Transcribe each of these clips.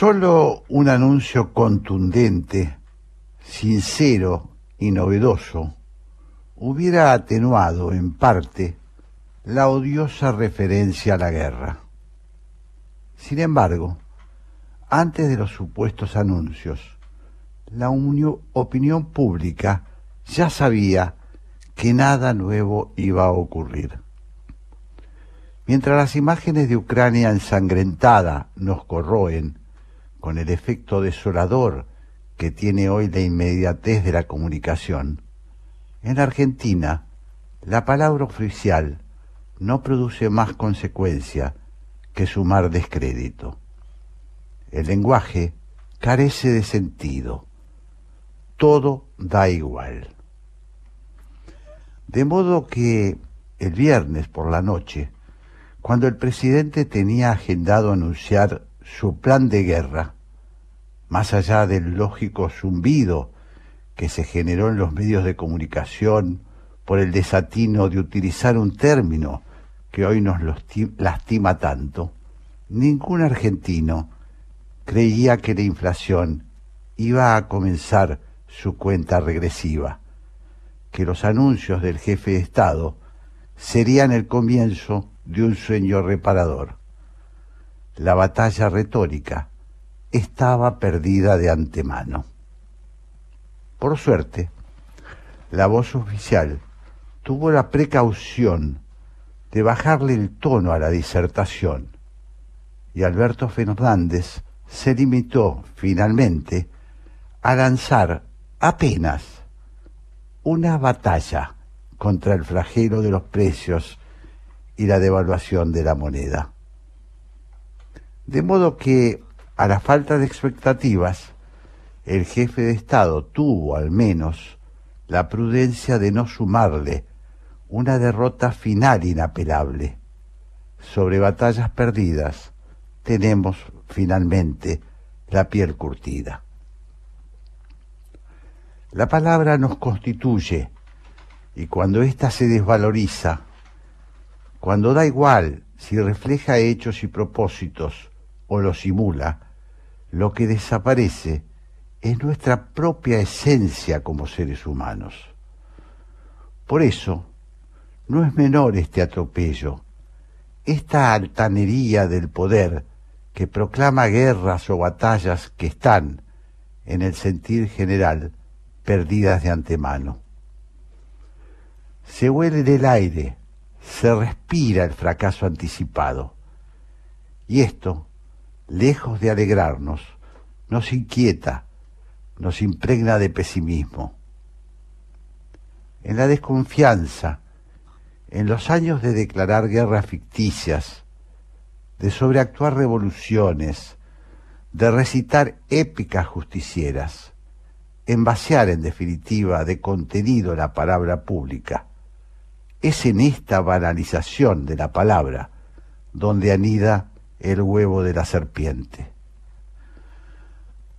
Solo un anuncio contundente, sincero y novedoso hubiera atenuado en parte la odiosa referencia a la guerra. Sin embargo, antes de los supuestos anuncios, la opinión pública ya sabía que nada nuevo iba a ocurrir. Mientras las imágenes de Ucrania ensangrentada nos corroen, con el efecto desolador que tiene hoy la inmediatez de la comunicación, en Argentina la palabra oficial no produce más consecuencia que sumar descrédito. El lenguaje carece de sentido. Todo da igual. De modo que el viernes por la noche, cuando el presidente tenía agendado anunciar su plan de guerra, más allá del lógico zumbido que se generó en los medios de comunicación por el desatino de utilizar un término que hoy nos lastima tanto, ningún argentino creía que la inflación iba a comenzar su cuenta regresiva, que los anuncios del jefe de Estado serían el comienzo de un sueño reparador. La batalla retórica estaba perdida de antemano. Por suerte, la voz oficial tuvo la precaución de bajarle el tono a la disertación y Alberto Fernández se limitó finalmente a lanzar apenas una batalla contra el flagelo de los precios y la devaluación de la moneda. De modo que, a la falta de expectativas, el jefe de Estado tuvo al menos la prudencia de no sumarle una derrota final inapelable. Sobre batallas perdidas tenemos finalmente la piel curtida. La palabra nos constituye y cuando ésta se desvaloriza, cuando da igual si refleja hechos y propósitos o los simula, lo que desaparece es nuestra propia esencia como seres humanos. Por eso, no es menor este atropello, esta altanería del poder que proclama guerras o batallas que están, en el sentir general, perdidas de antemano. Se huele del aire, se respira el fracaso anticipado. Y esto, lejos de alegrarnos, nos inquieta, nos impregna de pesimismo. En la desconfianza, en los años de declarar guerras ficticias, de sobreactuar revoluciones, de recitar épicas justicieras, en vaciar en definitiva de contenido la palabra pública. Es en esta banalización de la palabra donde anida el huevo de la serpiente.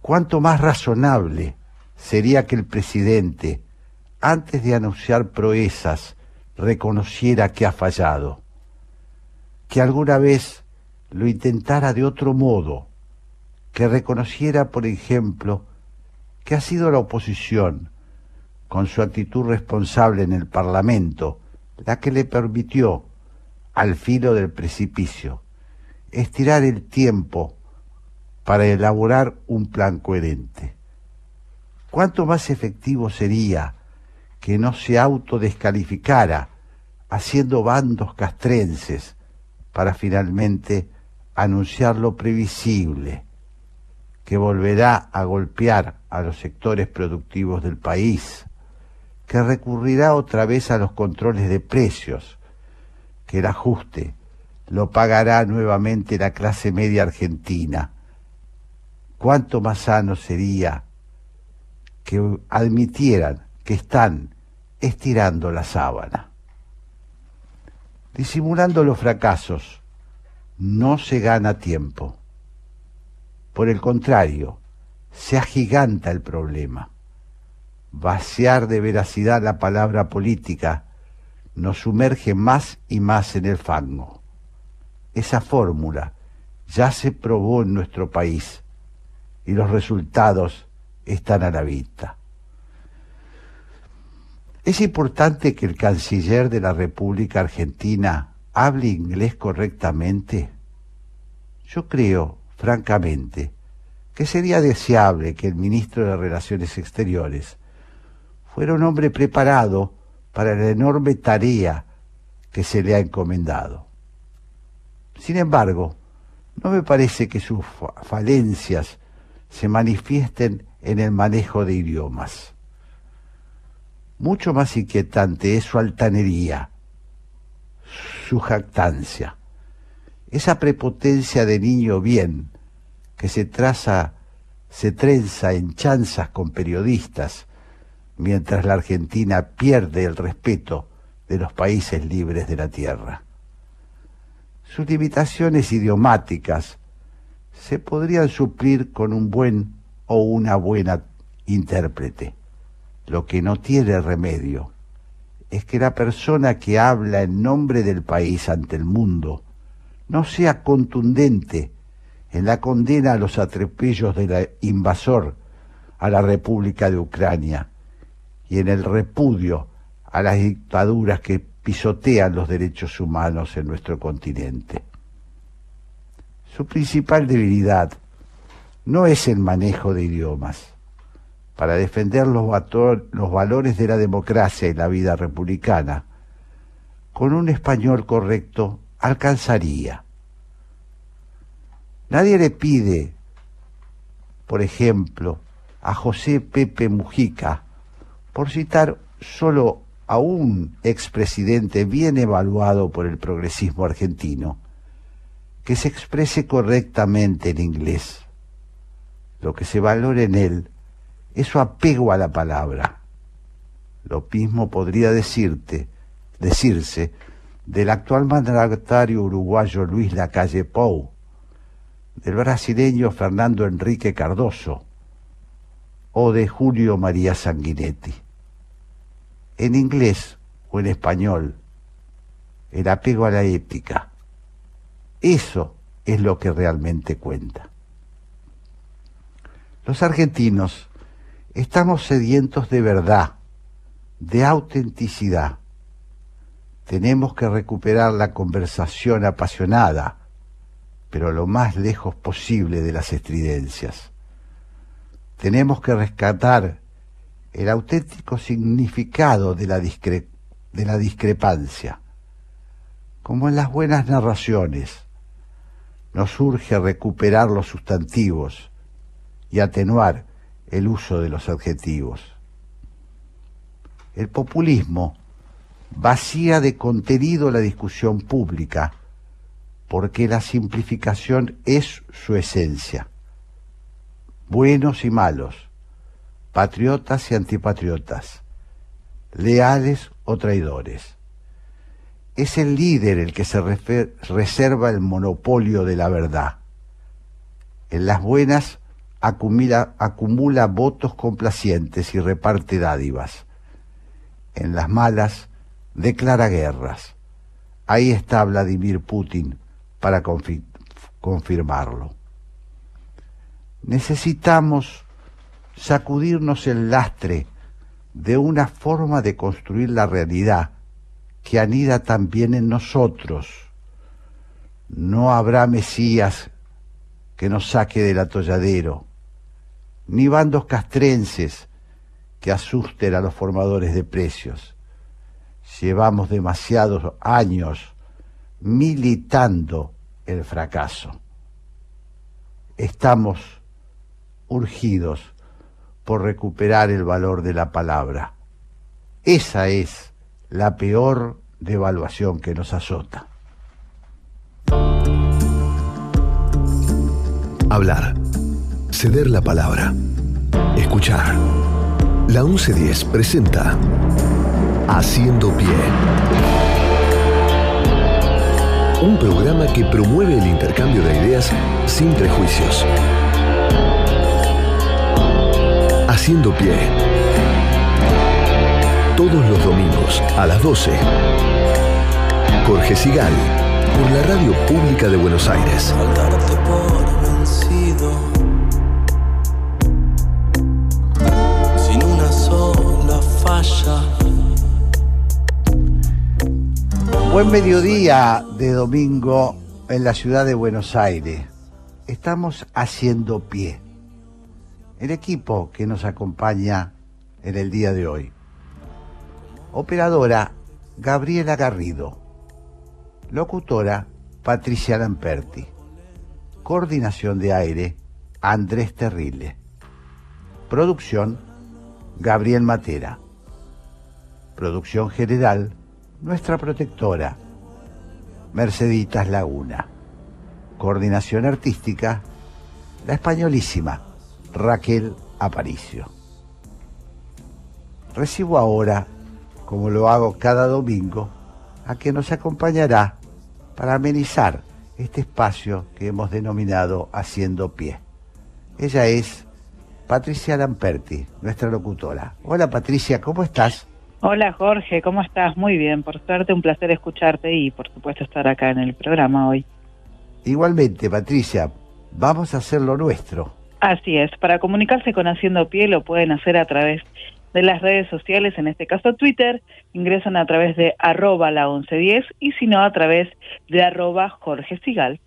Cuánto más razonable sería que el presidente, antes de anunciar proezas, reconociera que ha fallado, que alguna vez lo intentara de otro modo, que reconociera, por ejemplo, que ha sido la oposición, con su actitud responsable en el Parlamento, la que le permitió, al filo del precipicio, estirar el tiempo para elaborar un plan coherente. ¿Cuánto más efectivo sería que no se autodescalificara haciendo bandos castrenses para finalmente anunciar lo previsible, que volverá a golpear a los sectores productivos del país, que recurrirá otra vez a los controles de precios, que el ajuste lo pagará nuevamente la clase media argentina. Cuánto más sano sería que admitieran que están estirando la sábana. Disimulando los fracasos, no se gana tiempo. Por el contrario, se agiganta el problema. Vaciar de veracidad la palabra política nos sumerge más y más en el fango. Esa fórmula ya se probó en nuestro país y los resultados están a la vista. Es importante que el canciller de la República Argentina hable inglés correctamente. Yo creo, francamente, que sería deseable que el ministro de Relaciones Exteriores fuera un hombre preparado para la enorme tarea que se le ha encomendado. Sin embargo, no me parece que sus falencias se manifiesten en el manejo de idiomas. Mucho más inquietante es su altanería, su jactancia, esa prepotencia de niño bien que se traza, se trenza en chanzas con periodistas, mientras la Argentina pierde el respeto de los países libres de la tierra. Sus limitaciones idiomáticas se podrían suplir con un buen o una buena intérprete. Lo que no tiene remedio es que la persona que habla en nombre del país ante el mundo no sea contundente en la condena a los atropellos del invasor a la República de Ucrania y en el repudio a las dictaduras que pisotean los derechos humanos en nuestro continente. Su principal debilidad no es el manejo de idiomas. Para defender los, valores de la democracia y la vida republicana, con un español correcto alcanzaría. Nadie le pide, por ejemplo, a José Pepe Mujica, por citar solo a un expresidente bien evaluado por el progresismo argentino, que se exprese correctamente en inglés. Lo que se valora en él es su apego a la palabra. Lo mismo podría decirte, decirse del actual mandatario uruguayo Luis Lacalle Pou, del brasileño Fernando Enrique Cardoso o de Julio María Sanguinetti en inglés o en español, el apego a la ética. Eso es lo que realmente cuenta. Los argentinos estamos sedientos de verdad, de autenticidad. Tenemos que recuperar la conversación apasionada, pero lo más lejos posible de las estridencias. Tenemos que rescatar el auténtico significado de la, de la discrepancia. Como en las buenas narraciones, nos urge recuperar los sustantivos y atenuar el uso de los adjetivos. El populismo vacía de contenido la discusión pública porque la simplificación es su esencia. Buenos y malos, patriotas y antipatriotas, leales o traidores. Es el líder el que se reserva el monopolio de la verdad. En las buenas acumula, votos complacientes y reparte dádivas. En las malas declara guerras. Ahí está Vladimir Putin para confirmarlo. Necesitamos sacudirnos el lastre de una forma de construir la realidad que anida también en nosotros. No habrá Mesías que nos saque del atolladero, ni bandos castrenses que asusten a los formadores de precios. Llevamos demasiados años militando el fracaso. Estamos urgidos por recuperar el valor de la palabra. Esa es la peor devaluación que nos azota. Hablar. Ceder la palabra. Escuchar. La 1110 presenta Haciendo Pie. Un programa que promueve el intercambio de ideas sin prejuicios Haciendo Pie. Todos los domingos a las 12. Jorge Sigal, por la Radio Pública de Buenos Aires. Sin una sola falla. Buen mediodía de domingo en la ciudad de Buenos Aires. Estamos haciendo pie. El equipo que nos acompaña en el día de hoy. Operadora Gabriela Garrido. Locutora Patricia Lamperti. Coordinación de aire Andrés Terrile. Producción Gabriel Matera. Producción general nuestra protectora, Merceditas Laguna. Coordinación artística, la españolísima, Raquel Aparicio. Recibo ahora, como lo hago cada domingo, a quien nos acompañará para amenizar este espacio que hemos denominado Haciendo Pie. Ella es Patricia Lamperti, nuestra locutora. Hola Patricia, ¿cómo estás? Hola Jorge, ¿cómo estás? Muy bien, por suerte un placer escucharte y por supuesto estar acá en el programa hoy. Igualmente, Patricia, vamos a hacer lo nuestro. Así es, para comunicarse con Haciendo Pie lo pueden hacer a través de las redes sociales, en este caso Twitter, ingresan a través de arroba la 1110 y si no a través de arroba Jorge Sigal.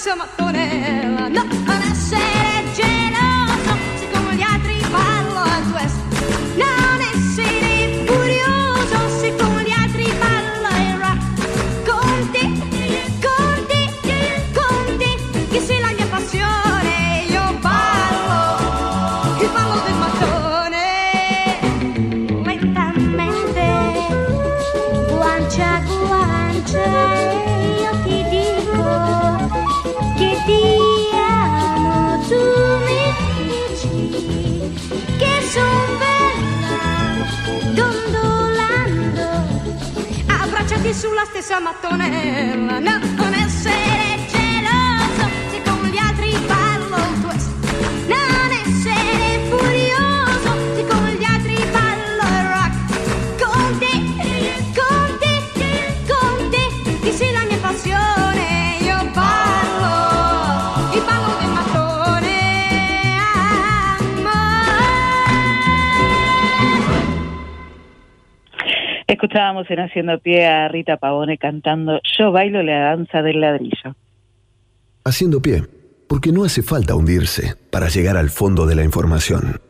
そもそれはな di San Mattonella, no. Escuchábamos en Haciendo Pie a Rita Pavone cantando Yo bailo la danza del ladrillo. Haciendo pie, porque no hace falta hundirse para llegar al fondo de la información.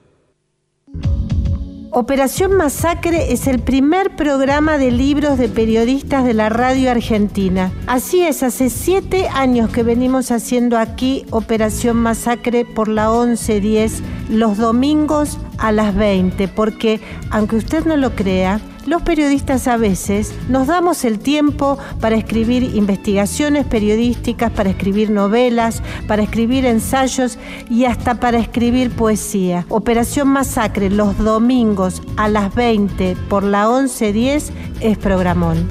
Operación Masacre es el primer programa de libros de periodistas de la radio argentina. Así es, hace siete años que venimos haciendo aquí Operación Masacre por la 1110 los domingos a las 20, porque aunque usted no lo crea, los periodistas a veces nos damos el tiempo para escribir investigaciones periodísticas, para escribir novelas, para escribir ensayos y hasta para escribir poesía. Operación Masacre los domingos a las 20 por la 1110 es programón.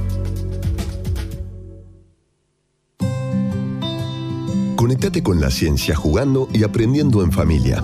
Conectate con la ciencia jugando y aprendiendo en familia.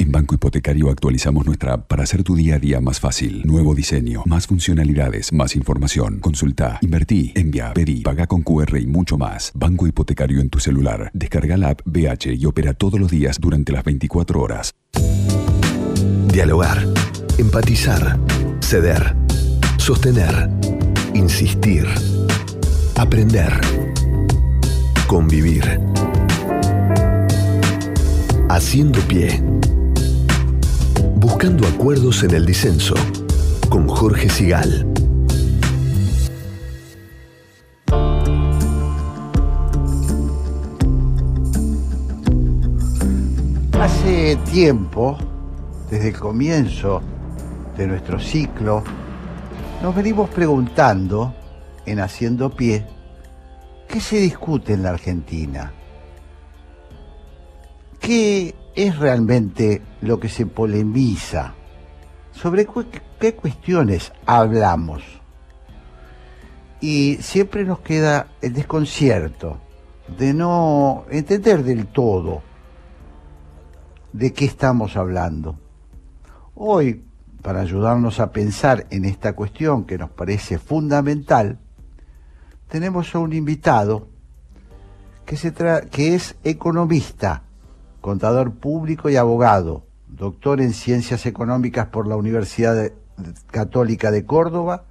En Banco Hipotecario actualizamos nuestra app para hacer tu día a día más fácil. Nuevo diseño, más funcionalidades, más información. Consulta, invertí, envía, pedí, paga con QR y mucho más. Banco Hipotecario en tu celular. Descarga la app BH y opera todos los días durante las 24 horas. Dialogar, empatizar, ceder, sostener, insistir, aprender, convivir. Haciendo pie. Buscando acuerdos en el disenso. Con Jorge Sigal. Hace tiempo, desde el comienzo de nuestro ciclo, nos venimos preguntando, en Haciendo Pie, ¿qué se discute en la Argentina? ¿Qué es realmente lo que se polemiza? ¿Sobre qué cuestiones hablamos? Y siempre nos queda el desconcierto de no entender del todo de qué estamos hablando. Hoy, para ayudarnos a pensar en esta cuestión que nos parece fundamental, tenemos a un invitado que es economista, contador público y abogado, doctor en Ciencias Económicas por la Universidad Católica de Córdoba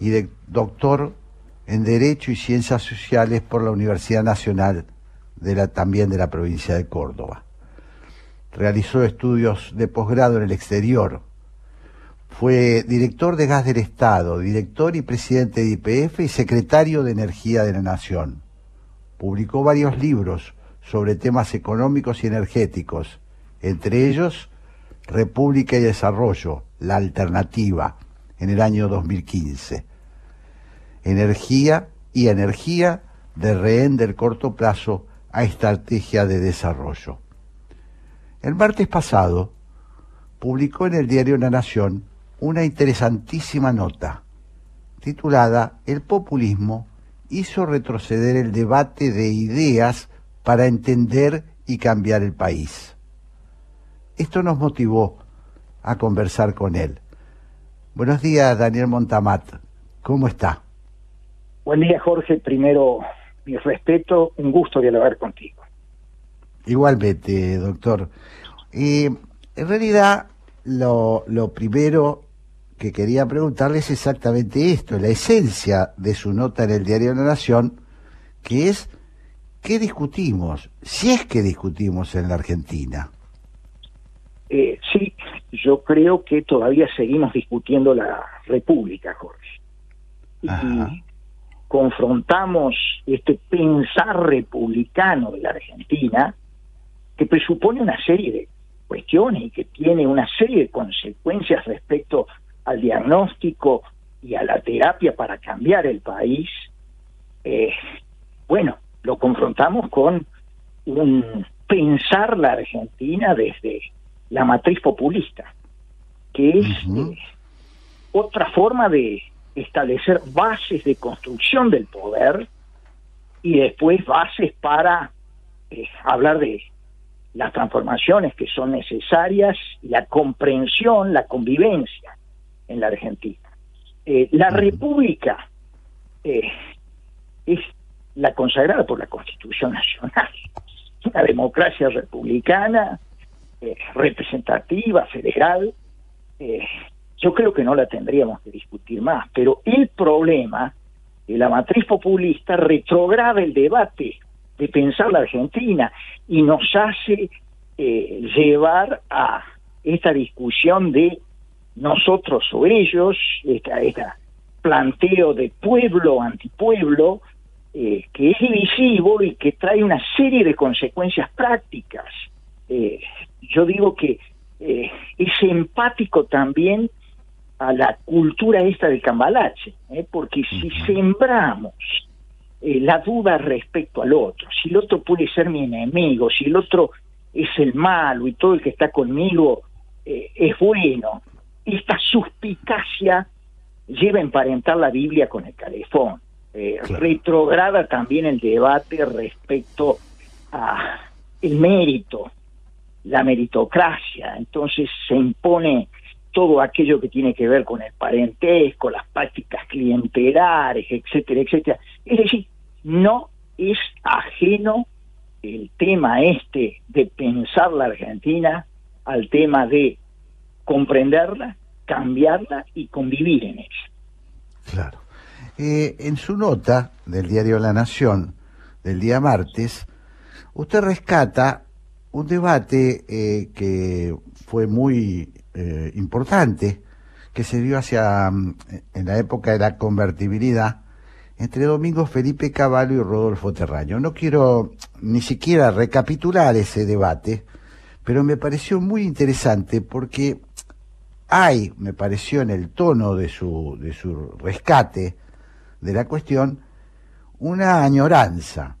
y doctor en Derecho y Ciencias Sociales por la Universidad Nacional también de la provincia de Córdoba. Realizó estudios de posgrado en el exterior. Fue director de Gas del Estado, director y presidente de IPF y secretario de Energía de la Nación. Publicó varios libros sobre temas económicos y energéticos, entre ellos República y Desarrollo, la alternativa, en el año 2015. Energía y energía de rehén del corto plazo a estrategia de desarrollo. El martes pasado publicó en el diario La Nación una interesantísima nota titulada El populismo hizo retroceder el debate de ideas para entender y cambiar el país. Esto nos motivó a conversar con él. Buenos días, Daniel Montamat. ¿Cómo está? Buen día, Jorge. Primero, mi respeto, un gusto dialogar contigo. Igualmente, doctor. Eh, en realidad, lo, lo primero que quería preguntarle es exactamente esto, la esencia de su nota en el Diario de la Nación, que es ¿qué discutimos? Si es que discutimos en la Argentina. Eh, sí, yo creo que todavía seguimos discutiendo la República, Jorge. Y confrontamos este pensar republicano de la Argentina, que presupone una serie de cuestiones y que tiene una serie de consecuencias respecto al diagnóstico y a la terapia para cambiar el país. Eh, bueno, lo confrontamos con un pensar la Argentina desde la matriz populista, que es eh, otra forma de establecer bases de construcción del poder y después bases para eh, hablar de las transformaciones que son necesarias la comprensión, la convivencia en la Argentina. Eh, la. República es la consagrada por la Constitución Nacional, una democracia republicana, eh, representativa, federal. eh, yo creo que no la tendríamos que discutir más, pero el problema de la matriz populista retrograda el debate de pensar la Argentina y nos hace eh, llevar a esta discusión de nosotros o ellos, esta, esta planteo de pueblo antipueblo, eh, que es divisivo y que trae una serie de consecuencias prácticas. Eh, yo digo que eh, es empático también a la cultura esta del cambalache, porque si sembramos la duda respecto al otro, si el otro puede ser mi enemigo, si el otro es el malo y todo el que está conmigo es bueno, esta suspicacia lleva a emparentar la Biblia con el calefón. Eh, Claro. Retrograda también el debate respecto a el mérito, la meritocracia, entonces se impone todo aquello que tiene que ver con el parentesco, las prácticas clientelares, etcétera, etcétera. Es decir, no es ajeno el tema este de pensar la Argentina al tema de comprenderla, cambiarla y convivir en ella. Claro. Eh, en su nota del diario La Nación del día martes, usted rescata un debate eh, que fue muy eh, importante, que se dio hacia mm, en la época de la convertibilidad entre Domingo Felipe Cavallo y Rodolfo Terraño. No quiero ni siquiera recapitular ese debate, pero me pareció muy interesante porque hay, me pareció en el tono de su, de su rescate de la cuestión, una añoranza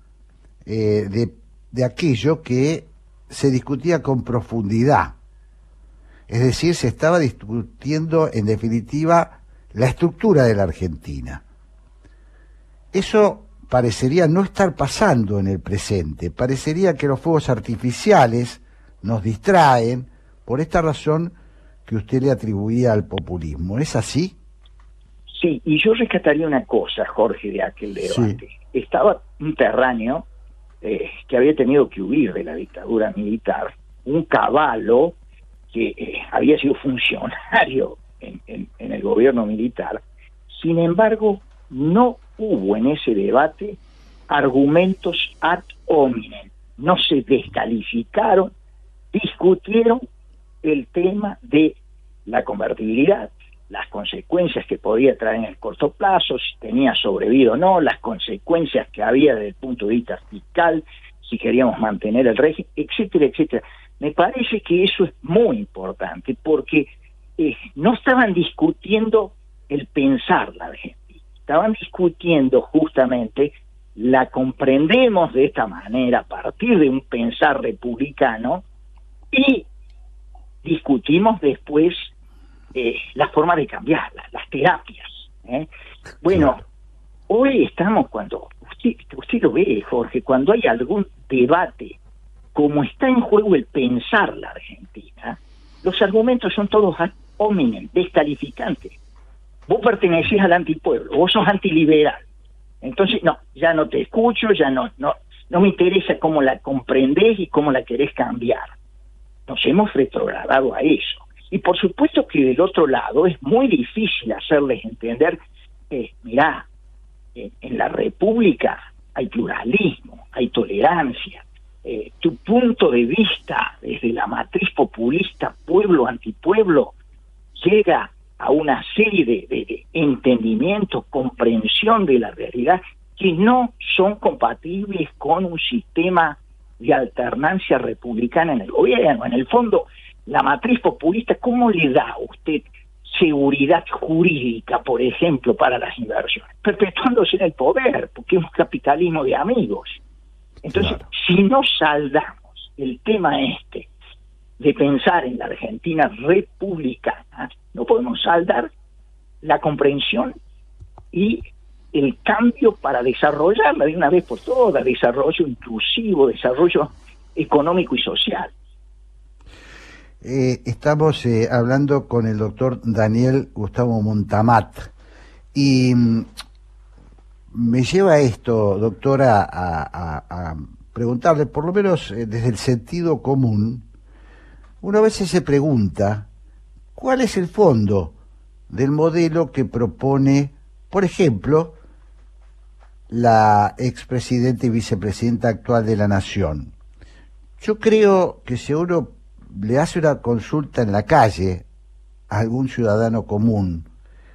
eh, de, de aquello que se discutía con profundidad. Es decir, se estaba discutiendo en definitiva la estructura de la Argentina. Eso parecería no estar pasando en el presente, parecería que los fuegos artificiales nos distraen por esta razón que usted le atribuía al populismo. ¿Es así? Sí, y yo rescataría una cosa, Jorge, de aquel debate. Estaba un terráneo eh, que había tenido que huir de la dictadura militar, un caballo que eh, había sido funcionario en, en, en el gobierno militar, sin embargo, no hubo en ese debate argumentos ad hominem, no se descalificaron, discutieron el tema de la convertibilidad, las consecuencias que podía traer en el corto plazo, si tenía sobrevivido o no, las consecuencias que había desde el punto de vista fiscal, si queríamos mantener el régimen, etcétera, etcétera. Me parece que eso es muy importante porque eh, no estaban discutiendo el pensar la Argentina, estaban discutiendo justamente la comprendemos de esta manera a partir de un pensar republicano y discutimos después eh, la forma de cambiarla, las terapias. ¿eh? Bueno, hoy estamos cuando, usted, usted lo ve, Jorge, cuando hay algún debate, como está en juego el pensar la Argentina, los argumentos son todos ad hominem, descalificantes. Vos pertenecés al antipueblo, vos sos antiliberal. Entonces, no, ya no te escucho, ya no, no, no me interesa cómo la comprendés y cómo la querés cambiar. Nos hemos retrogradado a eso. Y por supuesto que del otro lado es muy difícil hacerles entender que, mirá, en, la República hay pluralismo, hay tolerancia. Eh, tu punto de vista desde la matriz populista, pueblo antipueblo, llega a una serie de, de entendimientos, comprensión de la realidad que no son compatibles con un sistema de alternancia republicana en el gobierno. En el fondo, la matriz populista, ¿cómo le da a usted seguridad jurídica, por ejemplo, para las inversiones? Perpetuándose en el poder, porque es un capitalismo de amigos. Entonces, Claro. si no saldamos el tema este de pensar en la Argentina republicana, no podemos saldar la comprensión y el cambio para desarrollarla de una vez por todas, desarrollo inclusivo, desarrollo económico y social. Eh, estamos eh, hablando con el doctor Daniel Gustavo Montamat y mm, me lleva esto, doctora, a, preguntarle, por lo menos eh, desde el sentido común, una vez se pregunta cuál es el fondo del modelo que propone, por ejemplo, la expresidenta y vicepresidenta actual de la Nación. Yo creo que si uno le hace una consulta en la calle a algún ciudadano común,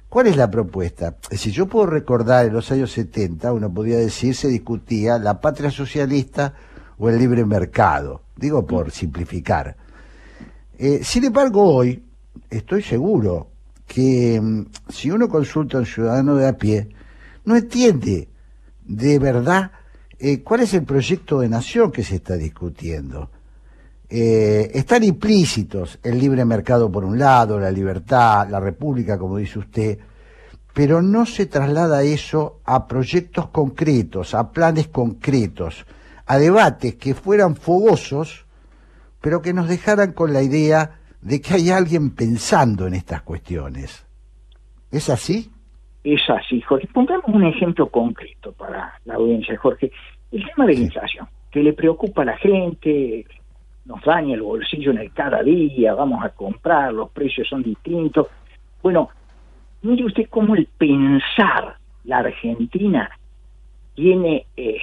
¿cuál es la propuesta? Si yo puedo recordar en los años 70, uno podía decir, se discutía la patria socialista o el libre mercado, digo por simplificar. Eh, sin embargo, hoy estoy seguro que mm, si uno consulta a un ciudadano de a pie, no entiende de verdad eh, cuál es el proyecto de nación que se está discutiendo. Eh, están implícitos el libre mercado por un lado, la libertad, la república, como dice usted, pero no se traslada eso a proyectos concretos, a planes concretos, a debates que fueran fogosos, pero que nos dejaran con la idea de que hay alguien pensando en estas cuestiones. ¿Es así? Es así, Jorge. Pongamos un ejemplo concreto para la audiencia, Jorge. El tema de la inflación, que le preocupa a la gente, nos daña el bolsillo en el cada día, vamos a comprar, los precios son distintos. Bueno, mire usted cómo el pensar la Argentina tiene eh,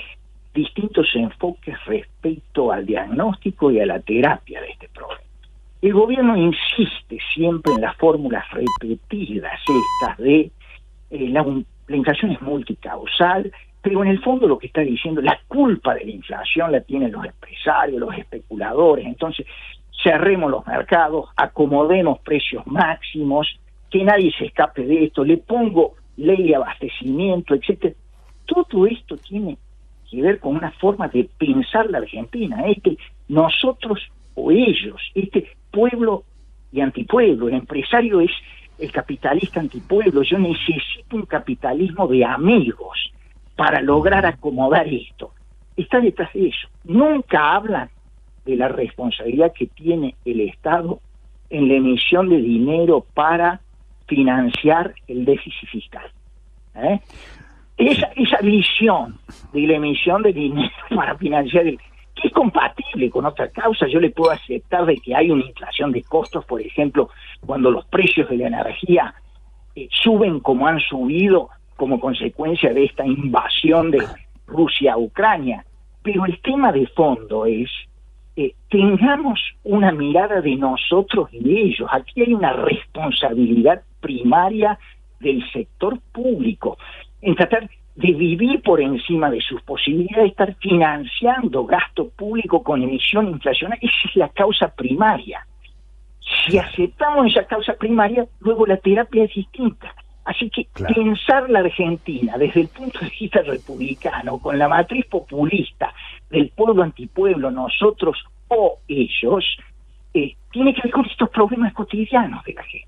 distintos enfoques respecto al diagnóstico y a la terapia de este problema. El gobierno insiste siempre en las fórmulas repetidas estas de eh, la, la inflación es multicausal, pero en el fondo lo que está diciendo, la culpa de la inflación la tienen los empresarios, los especuladores, entonces cerremos los mercados, acomodemos precios máximos, que nadie se escape de esto, le pongo ley de abastecimiento, etcétera. Todo esto tiene que ver con una forma de pensar la Argentina, es que nosotros o ellos, este pueblo y antipueblo, el empresario es el capitalista antipueblo, yo necesito un capitalismo de amigos para lograr acomodar esto. Está detrás de eso. Nunca hablan de la responsabilidad que tiene el Estado en la emisión de dinero para financiar el déficit fiscal. ¿eh? Esa, visión de la emisión de dinero para financiar el que es compatible con otra causa, yo le puedo aceptar de que hay una inflación de costos, por ejemplo, cuando los precios de la energía eh, suben como han subido como consecuencia de esta invasión de Rusia a Ucrania. Pero el tema de fondo es, eh, tengamos una mirada de nosotros y de ellos. Aquí hay una responsabilidad primaria del sector público en tratar de vivir por encima de sus posibilidades, de estar financiando gasto público con emisión inflacionaria. Esa es la causa primaria. Si aceptamos esa causa primaria, luego la terapia es distinta. Así que pensar la Argentina desde el punto de vista republicano, con la matriz populista del pueblo antipueblo, nosotros o ellos, eh, tiene que ver con estos problemas cotidianos de la gente.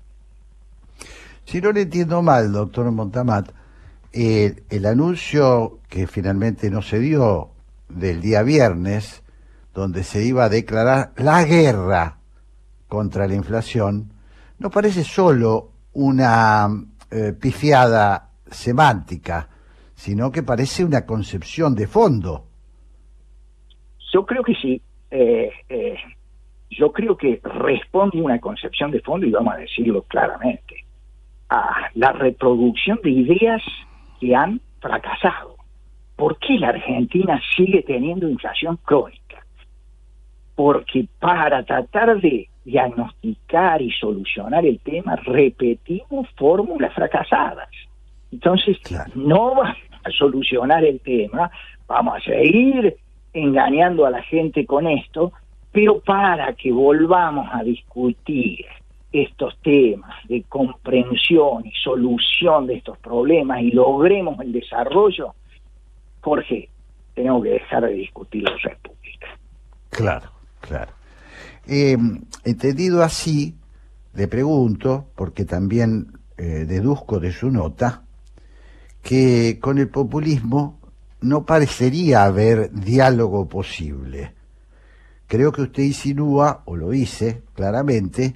Si no le entiendo mal, doctor Montamat, eh, el anuncio que finalmente no se dio del día viernes, donde se iba a declarar la guerra contra la inflación, no parece solo una eh, pifiada semántica, sino que parece una concepción de fondo. Yo creo que sí. Eh, eh, yo creo que responde una concepción de fondo, y vamos a decirlo claramente, a la reproducción de ideas que han fracasado. ¿Por qué la Argentina sigue teniendo inflación crónica? Porque para tratar de diagnosticar y solucionar el tema, repetimos fórmulas fracasadas. Entonces, no vamos a solucionar el tema, vamos a seguir engañando a la gente con esto, pero para que volvamos a discutir estos temas de comprensión y solución de estos problemas y logremos el desarrollo, Jorge, tenemos que dejar de discutir la república. Claro, claro. Eh, entendido así, le pregunto, porque también eh, deduzco de su nota, que con el populismo no parecería haber diálogo posible. Creo que usted insinúa, o lo dice claramente,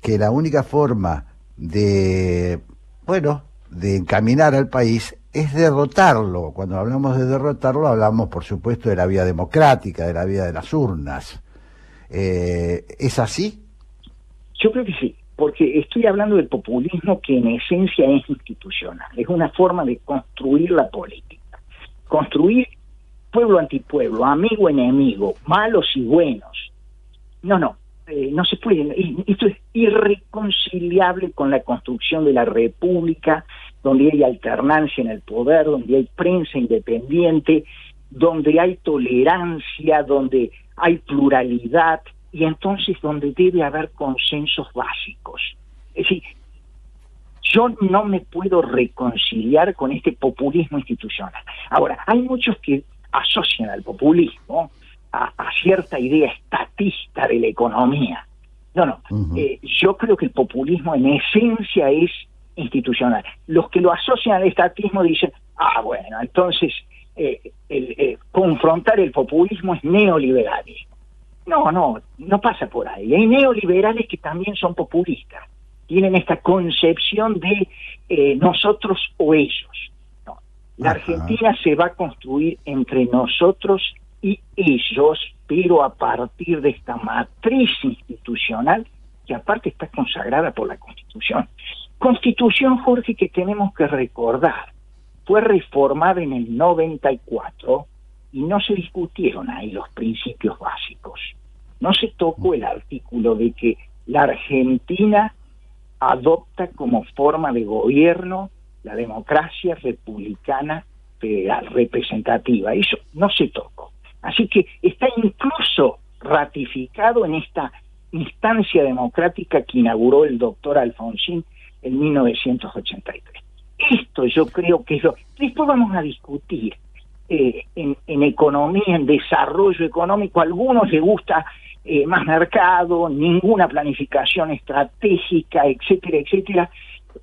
que la única forma de, bueno, de encaminar al país es derrotarlo. Cuando hablamos de derrotarlo, hablamos, por supuesto, de la vía democrática, de la vía de las urnas. Eh, ¿Es así? Yo creo que sí, porque estoy hablando del populismo que en esencia es institucional, es una forma de construir la política, construir pueblo antipueblo, amigo enemigo, malos y buenos. No, no, eh, no se puede, esto es irreconciliable con la construcción de la república, donde hay alternancia en el poder, donde hay prensa independiente, donde hay tolerancia, donde hay pluralidad y entonces donde debe haber consensos básicos. Es decir, yo no me puedo reconciliar con este populismo institucional. Ahora, hay muchos que asocian al populismo a, cierta idea estatista de la economía. No, no. Eh, yo creo que el populismo en esencia es institucional. Los que lo asocian al estatismo dicen, ah, bueno, entonces eh, el, eh, confrontar el populismo es neoliberalismo. No, no, no pasa por ahí. Hay neoliberales que también son populistas. Tienen esta concepción de eh, nosotros o ellos. No. La Ajá. Argentina se va a construir entre nosotros y ellos, pero a partir de esta matriz institucional que aparte está consagrada por la Constitución. Constitución, Jorge, que tenemos que recordar, fue reformada en el 94 y no se discutieron ahí los principios básicos. No se tocó el artículo de que la Argentina adopta como forma de gobierno la democracia republicana federal representativa. Eso no se tocó. Así que está incluso ratificado en esta instancia democrática que inauguró el doctor Alfonsín en 1983. Esto yo creo que lo... Después vamos a discutir eh, en, economía, en desarrollo económico, a algunos les gusta eh, más mercado, ninguna planificación estratégica, etcétera, etcétera.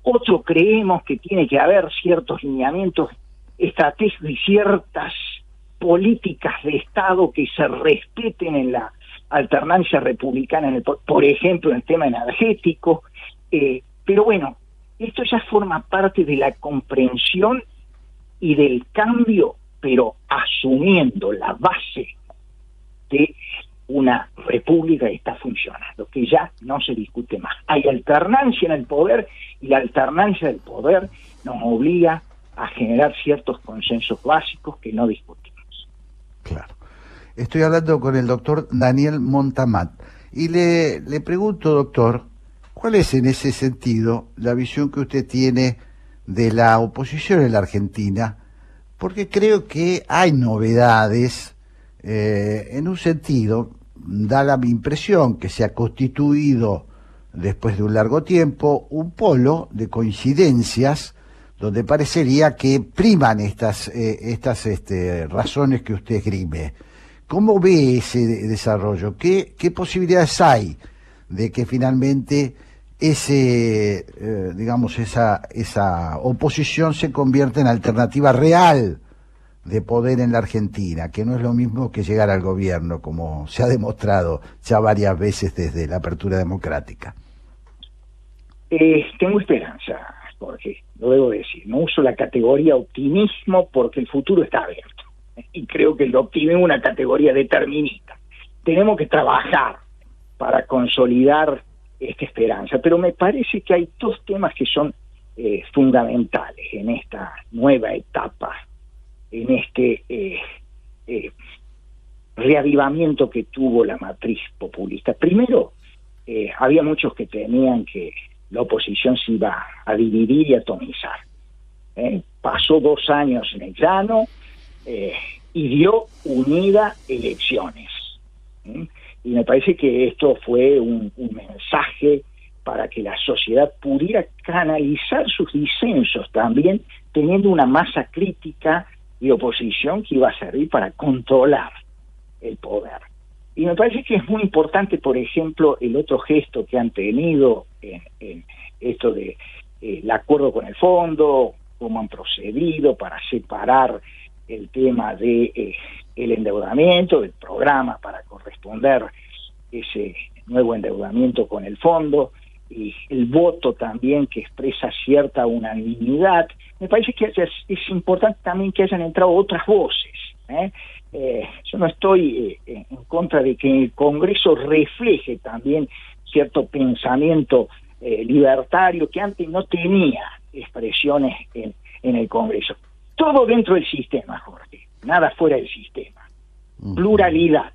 Otros creemos que tiene que haber ciertos lineamientos estratégicos y ciertas políticas de Estado que se respeten en la alternancia republicana, por ejemplo, en el tema energético. Eh, pero bueno, esto ya forma parte de la comprensión y del cambio, pero asumiendo la base de una república que está funcionando, que ya no se discute más. Hay alternancia en el poder y la alternancia del poder nos obliga a generar ciertos consensos básicos que no discutimos. Claro. Estoy hablando con el doctor Daniel Montamat y le, le pregunto, doctor, ¿cuál es en ese sentido la visión que usted tiene de la oposición en la Argentina? Porque creo que hay novedades eh, en un sentido, da la impresión que se ha constituido después de un largo tiempo un polo de coincidencias donde parecería que priman estas, eh, estas este, razones que usted esgrime. ¿Cómo ve ese de- desarrollo? ¿Qué, ¿Qué posibilidades hay de que finalmente ese, eh, digamos, esa, esa oposición se convierta en alternativa real de poder en la Argentina, que no es lo mismo que llegar al gobierno, como se ha demostrado ya varias veces desde la apertura democrática? Eh, tengo esperanza, Jorge, lo debo decir. No uso la categoría optimismo porque el futuro está abierto. Y creo que el optimismo es una categoría determinista. Tenemos que trabajar para consolidar esta esperanza. Pero me parece que hay dos temas que son eh, fundamentales en esta nueva etapa, en este eh, eh, reavivamiento que tuvo la matriz populista. Primero, había muchos que temían que la oposición se iba a dividir y atomizar. Pasó dos años en el llano y dio unida elecciones. Y me parece que esto fue un, mensaje para que la sociedad pudiera canalizar sus disensos también, teniendo una masa crítica y oposición que iba a servir para controlar el poder. Y me parece que es muy importante, por ejemplo, el otro gesto que han tenido en, en esto de eh, el acuerdo con el fondo, cómo han procedido para separar el tema de eh, el endeudamiento del programa para corresponder ese nuevo endeudamiento con el fondo y el voto también que expresa cierta unanimidad. Me parece que es importante también que hayan entrado otras voces. ¿eh? Eh, yo no estoy eh, en contra de que el Congreso refleje también cierto pensamiento libertario que antes no tenía expresiones en, en el Congreso. Todo dentro del sistema, Jorge, nada fuera del sistema. Pluralidad.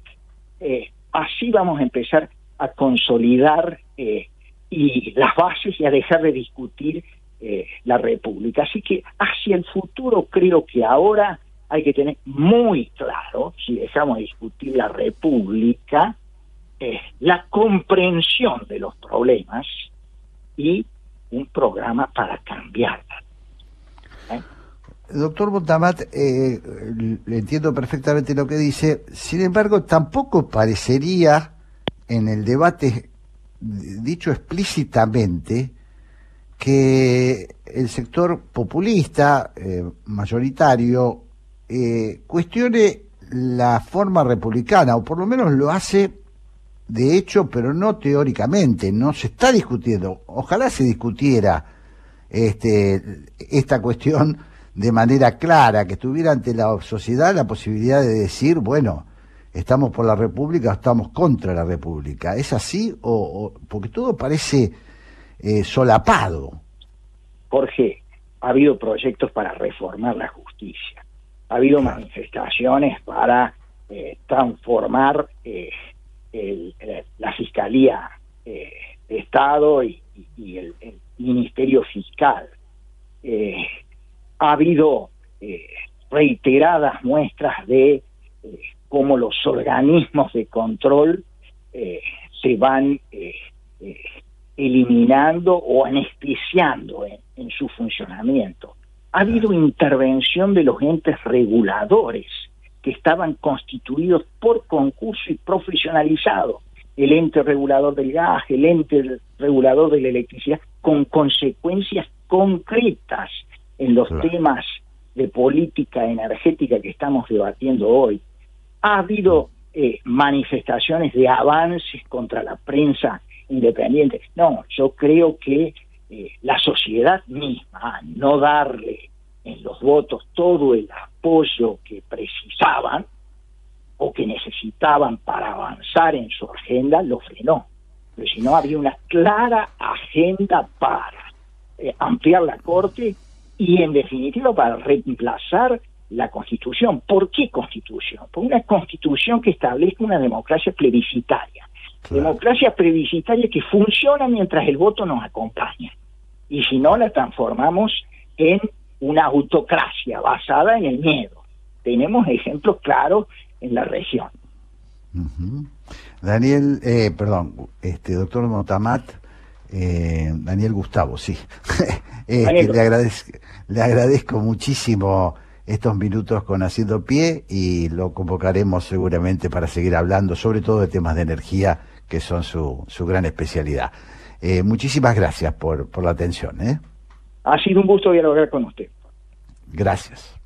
Eh, así vamos a empezar a consolidar eh, y las bases y a dejar de discutir eh, la República. Así que hacia el futuro creo que ahora hay que tener muy claro, si dejamos de discutir la República, eh, la comprensión de los problemas y un programa para cambiarla. Doctor Montamat, eh, le entiendo perfectamente lo que dice, sin embargo, tampoco parecería en el debate dicho explícitamente que el sector populista eh, mayoritario eh, cuestione la forma republicana, o por lo menos lo hace de hecho, pero no teóricamente, no se está discutiendo. Ojalá se discutiera este, esta cuestión de manera clara, que estuviera ante la sociedad la posibilidad de decir, bueno, estamos por la República o estamos contra la República. ¿Es así? O, o- porque todo parece eh, solapado. Jorge, ha habido proyectos para reformar la justicia, ha habido manifestaciones para eh, transformar eh, el- el- la Fiscalía de Estado y, y- y el, el Ministerio Fiscal. Ha habido eh, reiteradas muestras de eh, cómo los organismos de control eh, se van eliminando o anestesiando en, en su funcionamiento. Ha habido intervención de los entes reguladores que estaban constituidos por concurso y profesionalizados. El ente regulador del gas, el ente regulador de la electricidad, con consecuencias concretas en los Claro. temas de política energética que estamos debatiendo hoy. Ha habido eh, manifestaciones de avances contra la prensa independiente. No, yo creo que eh, la sociedad misma, no darle en los votos todo el apoyo que precisaban o que necesitaban para avanzar en su agenda, lo frenó. Pero si no, había una clara agenda para eh, ampliar la Corte y, en definitiva, para reemplazar la Constitución. ¿Por qué Constitución? Por una Constitución que establezca una democracia plebiscitaria. Claro. Democracia plebiscitaria que funciona mientras el voto nos acompaña. Y si no, la transformamos en una autocracia basada en el miedo. Tenemos ejemplos claros en la región. Daniel, eh, perdón, este doctor Motamat, eh, Daniel Gustavo, sí. Este, Daniel. le, agradezco, le agradezco muchísimo estos minutos con Haciendo Pie y lo convocaremos seguramente para seguir hablando, sobre todo de temas de energía, que son su, su gran especialidad. Eh, muchísimas gracias por, por la atención. ¿eh? Ha sido un gusto dialogar con usted. Gracias.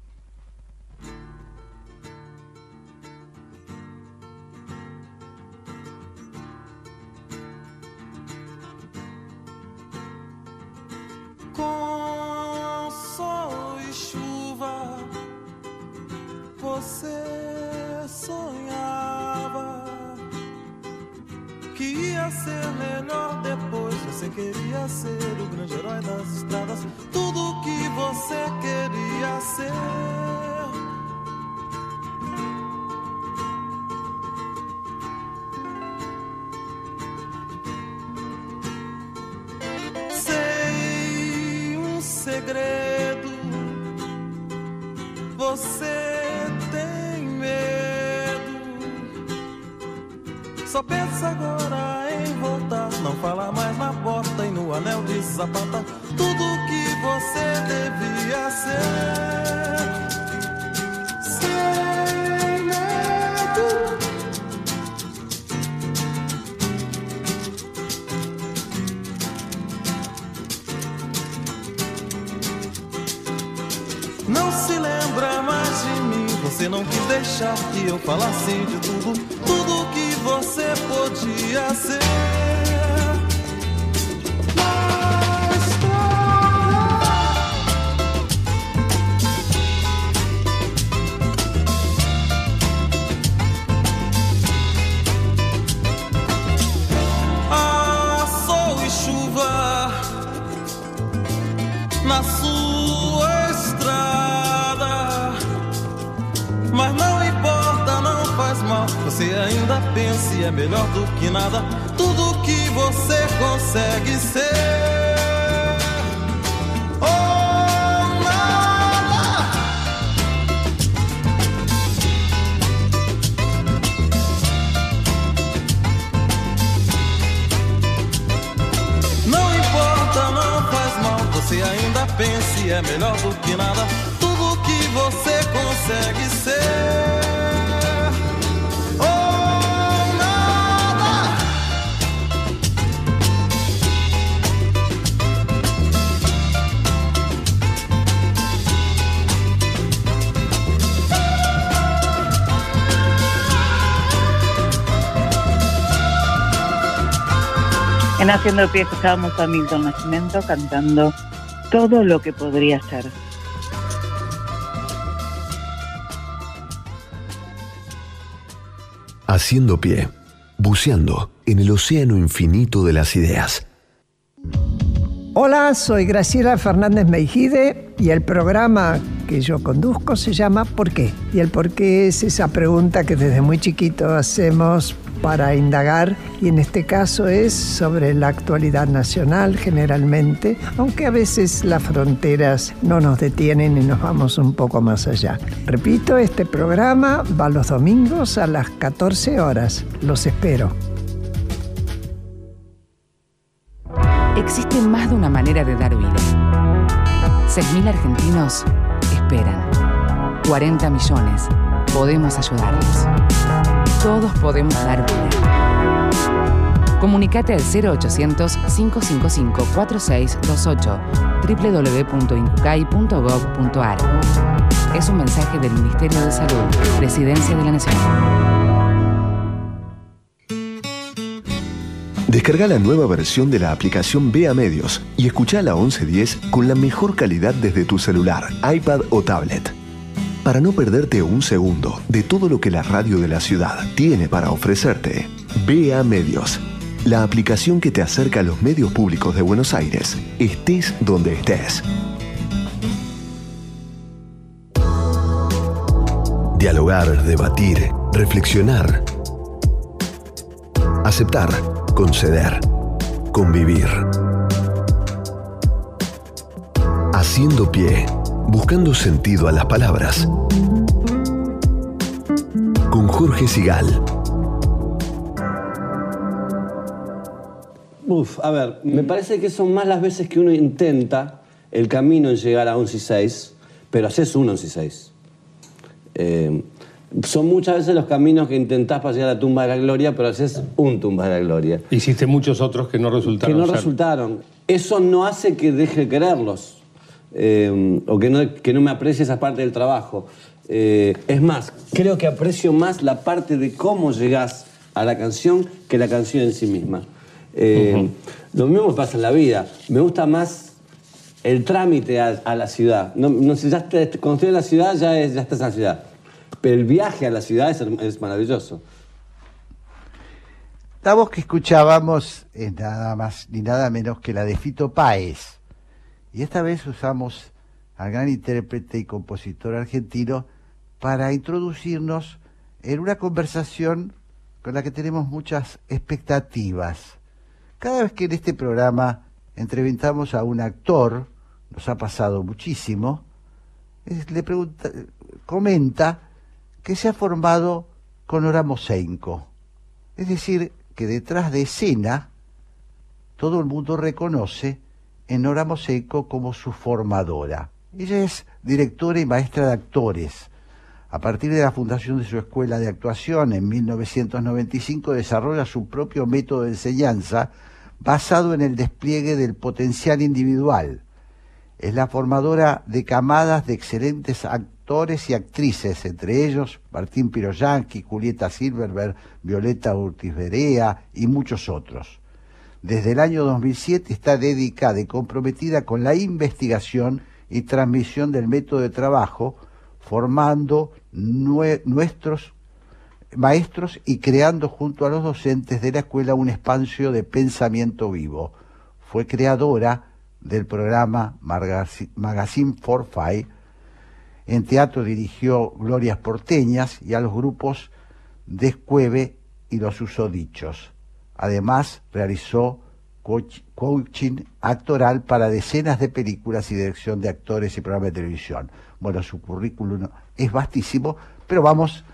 Ser melhor depois. Você queria ser o grande herói das estradas, tudo que você queria ser. Um segredo. Você deixar que eu falasse de tudo, tudo que você podia ser. Do que nada. Tudo que você consegue ser. En Haciendo Pie escuchábamos a Milton Nascimento cantando todo lo que podría ser. Haciendo pie, buceando en el océano infinito de las ideas. Hola, soy Graciela Fernández Meijide y el programa que yo conduzco se llama ¿Por qué? Y el por qué es esa pregunta que desde muy chiquito hacemos para indagar y en este caso es sobre la actualidad nacional generalmente, aunque a veces las fronteras no nos detienen y nos vamos un poco más allá. Repito, este programa va los domingos a las 14 horas. Los espero. Existe más de una manera de dar vida. 6.000 argentinos esperan. 40 millones. Podemos ayudarlos. Todos podemos dar vida. Comunicate al 0800-555-4628 www.incucay.gov.ar Es un mensaje del Ministerio de Salud, Presidencia de la Nación. Descarga la nueva versión de la aplicación Vea Medios y escucha la 1110 con la mejor calidad desde tu celular, iPad o tablet. Para no perderte un segundo de todo lo que la radio de la ciudad tiene para ofrecerte, Vea Medios, la aplicación que te acerca a los medios públicos de Buenos Aires, estés donde estés. Dialogar, debatir, reflexionar. Aceptar, conceder, convivir. Haciendo pie, buscando sentido a las palabras. Con Jorge Sigal. Uf, a ver, me parece que son más las veces que uno intenta el camino en llegar a 11 y 6, pero haces un 11 y 6. Eh, son muchas veces los caminos que intentás para llegar a la tumba de la gloria, pero haces un tumba de la gloria. Hiciste muchos otros que no resultaron. Que no ser. resultaron. Eso no hace que deje de quererlos. Eh, o que no, que no me aprecie esa parte del trabajo. Eh, es más, creo que aprecio más la parte de cómo llegás a la canción que la canción en sí misma. Eh, Lo mismo me pasa en la vida. Me gusta más el trámite a, a la ciudad. No, no sé, ya te- cuando estoy en la ciudad ya, es- ya estás en la ciudad. Pero el viaje a la ciudad es, es maravilloso. La voz que escuchábamos es nada más ni nada menos que la de Fito Páez. Y esta vez usamos al gran intérprete y compositor argentino para introducirnos en una conversación con la que tenemos muchas expectativas. Cada vez que en este programa entrevistamos a un actor, nos ha pasado muchísimo, le pregunta, comenta que se ha formado con Nora Mosenko. Es decir, que detrás de escena todo el mundo reconoce en Nora como su formadora. Ella es directora y maestra de actores. A partir de la fundación de su escuela de actuación en 1995 desarrolla su propio método de enseñanza basado en el despliegue del potencial individual. Es la formadora de camadas de excelentes actores y actrices, entre ellos Martín Piroyanqui, Julieta Silverberg, Violeta Urtiz Berea y muchos otros. Desde el año 2007 está dedicada y comprometida con la investigación y transmisión del método de trabajo, formando nue- nuestros maestros y creando junto a los docentes de la escuela un espacio de pensamiento vivo. Fue creadora del programa Magazine for Five. En teatro dirigió Glorias Porteñas y a los grupos Descueve y los Usodichos. Además, realizó coach- coaching actoral para decenas de películas y dirección de actores y programas de televisión. Bueno, su currículum es vastísimo, pero vamos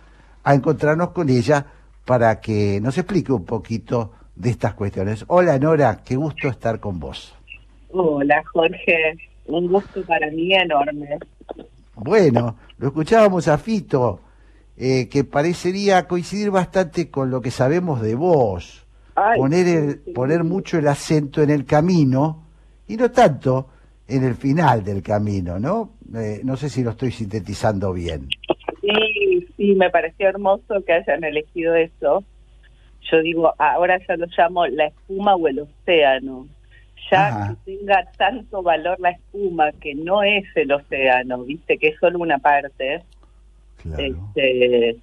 a encontrarnos con ella para que nos explique un poquito de estas cuestiones. Hola Nora, qué gusto estar con vos. Hola Jorge, un gusto para mí enorme. Bueno, lo escuchábamos a Fito, eh, que parecería coincidir bastante con lo que sabemos de vos. Ay, poner, el, poner mucho el acento en el camino y no tanto en el final del camino, ¿no? Eh, no sé si lo estoy sintetizando bien. Sí, sí, me pareció hermoso que hayan elegido eso. yo digo, ahora ya lo llamo la espuma o el océano. Ya Ajá. que tenga tanto valor la espuma, que no es el océano, viste, que es solo una parte, Claro. este,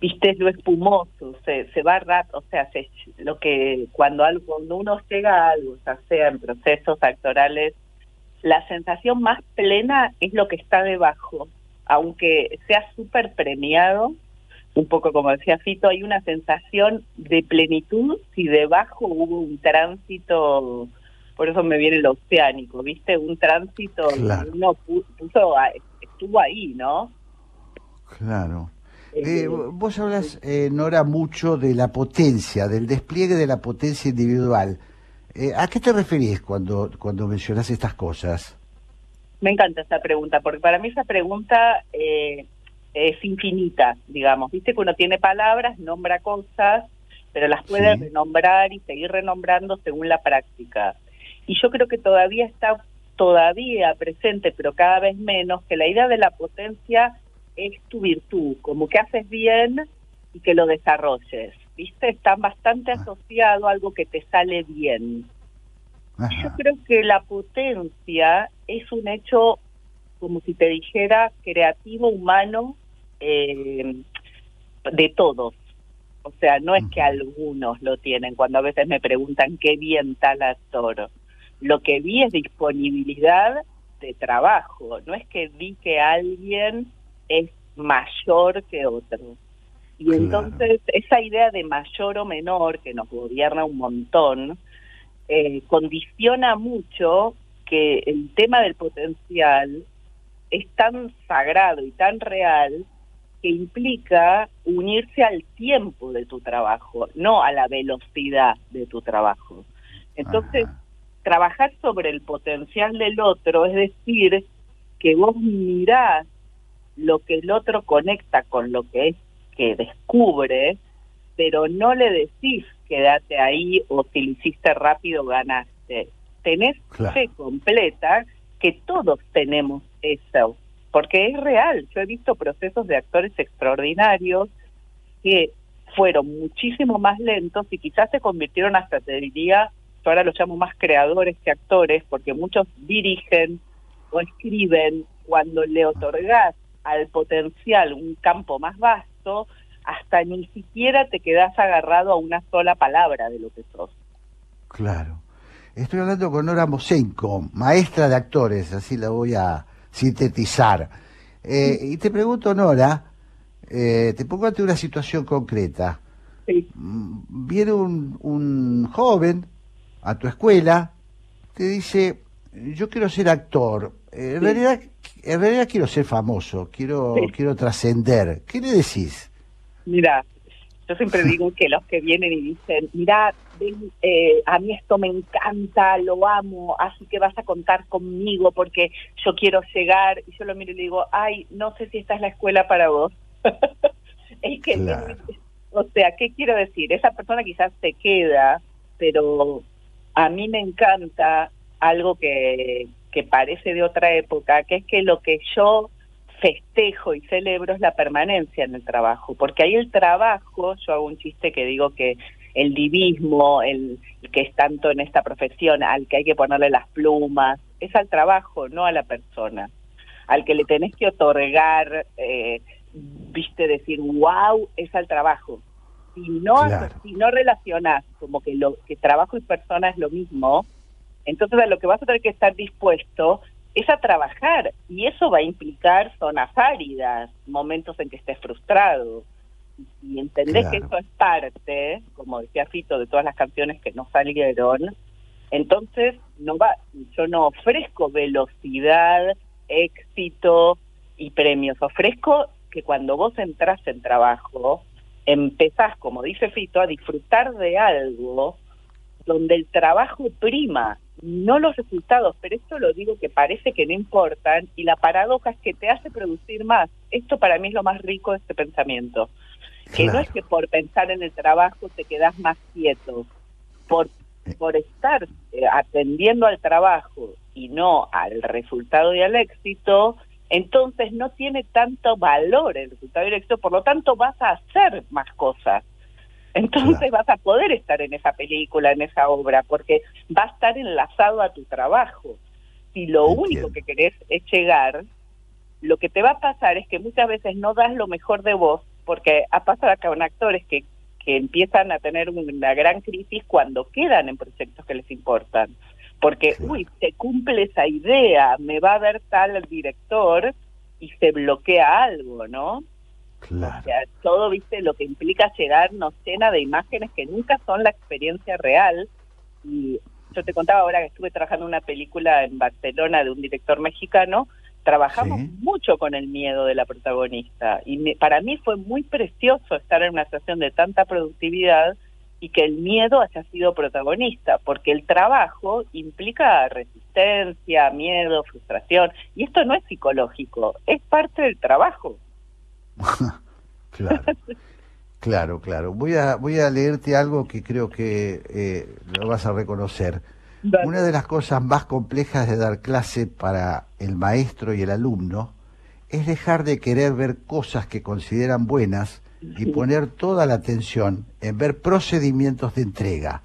viste, es lo espumoso, se, se va rápido, o sea, se, lo que cuando, algo, cuando uno llega a algo, ya sea en procesos actorales, la sensación más plena es lo que está debajo, aunque sea súper premiado, un poco como decía Fito, hay una sensación de plenitud si debajo hubo un tránsito, por eso me viene el oceánico, ¿viste? Un tránsito, Claro. uno pu- puso, estuvo ahí, ¿no? Claro. Eh, vos hablas, eh, Nora, mucho de la potencia, del despliegue de la potencia individual. Eh, ¿A qué te referís cuando, cuando mencionás estas cosas? Me encanta esa pregunta, porque para mí esa pregunta eh, es infinita, digamos. Viste que uno tiene palabras, nombra cosas, pero las puede Sí. renombrar y seguir renombrando según la práctica. Y yo creo que todavía está todavía presente, pero cada vez menos, que la idea de la potencia es tu virtud, como que haces bien y que lo desarrolles. ¿Viste? Están bastante asociado a algo que te sale bien. Yo creo que la potencia es un hecho, como si te dijera, creativo, humano, eh, de todos. O sea, no es que algunos lo tienen. Cuando a veces me preguntan qué bien tal actor, lo que vi es disponibilidad de trabajo. No es que vi que alguien es mayor que otro. Y Claro. entonces esa idea de mayor o menor que nos gobierna un montón, eh, condiciona mucho que el tema del potencial es tan sagrado y tan real que implica unirse al tiempo de tu trabajo, no a la velocidad de tu trabajo. Entonces, Ajá. trabajar sobre el potencial del otro es decir que vos mirás lo que el otro conecta con lo que es que descubre, pero no le decís quédate ahí o si lo hiciste rápido ganaste. Tenés Claro. fe completa que todos tenemos eso, porque es real. Yo he visto procesos de actores extraordinarios que fueron muchísimo más lentos y quizás se convirtieron hasta, te diría, yo ahora los llamo más creadores que actores, porque muchos dirigen o escriben cuando le otorgás al potencial un campo más vasto, hasta ni siquiera te quedás agarrado a una sola palabra de lo que sos. Claro. Estoy hablando con Nora Mosenko, maestra de actores, así la voy a sintetizar. Eh, y te pregunto, Nora, eh, te pongo ante una situación concreta. Sí. Mm, Viene un, un joven a tu escuela, te dice, yo quiero ser actor, Eh, en, Sí. realidad, en realidad quiero ser famoso, quiero, Sí. quiero trascender. ¿Qué le decís? Mira, yo siempre digo que los que vienen y dicen, mira, ven, eh, a mí esto me encanta, lo amo, así que vas a contar conmigo porque yo quiero llegar, y yo lo miro y le digo, ay, no sé si esta es la escuela para vos. es que, Claro. o sea, ¿qué quiero decir? Esa persona quizás se queda, pero a mí me encanta algo que, que parece de otra época, que es que lo que yo festejo y celebro es la permanencia en el trabajo, porque ahí el trabajo, yo hago un chiste que digo que el divismo, el, el que es tanto en esta profesión, al que hay que ponerle las plumas, es al trabajo, no a la persona, al que le tenés que otorgar, eh, viste, decir, wow, es al trabajo. Si no, Claro. si no relacionás como que lo que trabajo y persona es lo mismo, entonces a lo que vas a tener que estar dispuesto es a trabajar y eso va a implicar zonas áridas, momentos en que estés frustrado. Y entendés que eso es parte, como decía Fito, de todas las canciones que no salieron, entonces no va, yo no ofrezco velocidad, éxito y premios, ofrezco que cuando vos entras en trabajo, empezás, como dice Fito, a disfrutar de algo donde el trabajo prima, no los resultados, pero esto lo digo que parece que no importan y la paradoja es que te hace producir más. Esto para mí es lo más rico de este pensamiento. Que no es que por pensar en el trabajo te quedas más quieto, por, por estar eh, atendiendo al trabajo y no al resultado y al éxito, entonces no tiene tanto valor el resultado y el éxito, por lo tanto vas a hacer más cosas. Entonces vas a poder estar en esa película, en esa obra, porque va a estar enlazado a tu trabajo. Si lo único que querés es llegar, lo que te va a pasar es que muchas veces no das lo mejor de vos, porque ha pasado acá con actores que, que empiezan a tener una gran crisis cuando quedan en proyectos que les importan. Porque, uy, se cumple esa idea, me va a ver tal el director y se bloquea algo, ¿no? Claro. O sea, todo, viste, lo que implica llegar nos llena de imágenes que nunca son la experiencia real. Y yo te contaba ahora que estuve trabajando en una película en Barcelona de un director mexicano, trabajamos mucho con el miedo de la protagonista. Y me- para mí fue muy precioso estar en una situación de tanta productividad y que el miedo haya sido protagonista, porque el trabajo implica resistencia, miedo, frustración, y esto no es psicológico, es parte del trabajo. Claro, claro, claro. Voy a, voy a leerte algo que creo que eh, lo vas a reconocer. Una de las cosas más complejas de dar clase para el maestro y el alumno es dejar de querer ver cosas que consideran buenas y poner toda la atención en ver procedimientos de entrega.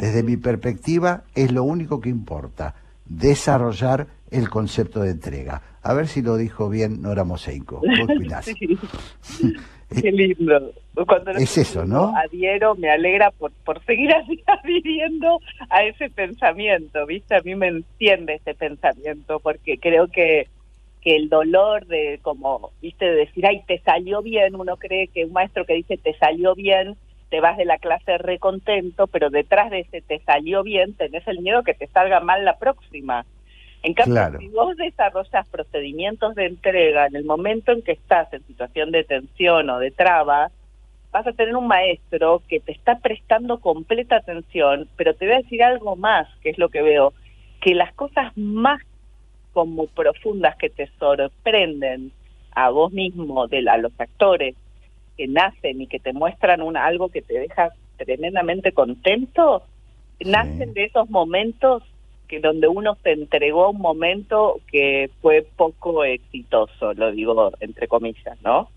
Desde mi perspectiva, es lo único que importa, desarrollar el concepto de entrega. A ver si lo dijo bien Nora Moseico. Sí. Qué lindo. Cuando Es eso, ¿no? Adhiero, me alegra por, por seguir adhiriendo a ese pensamiento, ¿viste? A mí me enciende ese pensamiento porque creo que, que el dolor de, como, ¿viste? De decir, ay, te salió bien, uno cree que un maestro que dice te salió bien, te vas de la clase recontento, pero detrás de ese te salió bien tenés el miedo que te salga mal la próxima. En cambio, Claro. si vos desarrollas procedimientos de entrega en el momento en que estás en situación de tensión o de traba, vas a tener un maestro que te está prestando completa atención, pero te voy a decir algo más, que es lo que veo, que las cosas más como profundas que te sorprenden a vos mismo, de la- a los actores que nacen y que te muestran una, algo que te deja tremendamente contento, nacen de esos momentos que donde uno se entregó a un momento que fue poco exitoso, lo digo entre comillas, ¿no?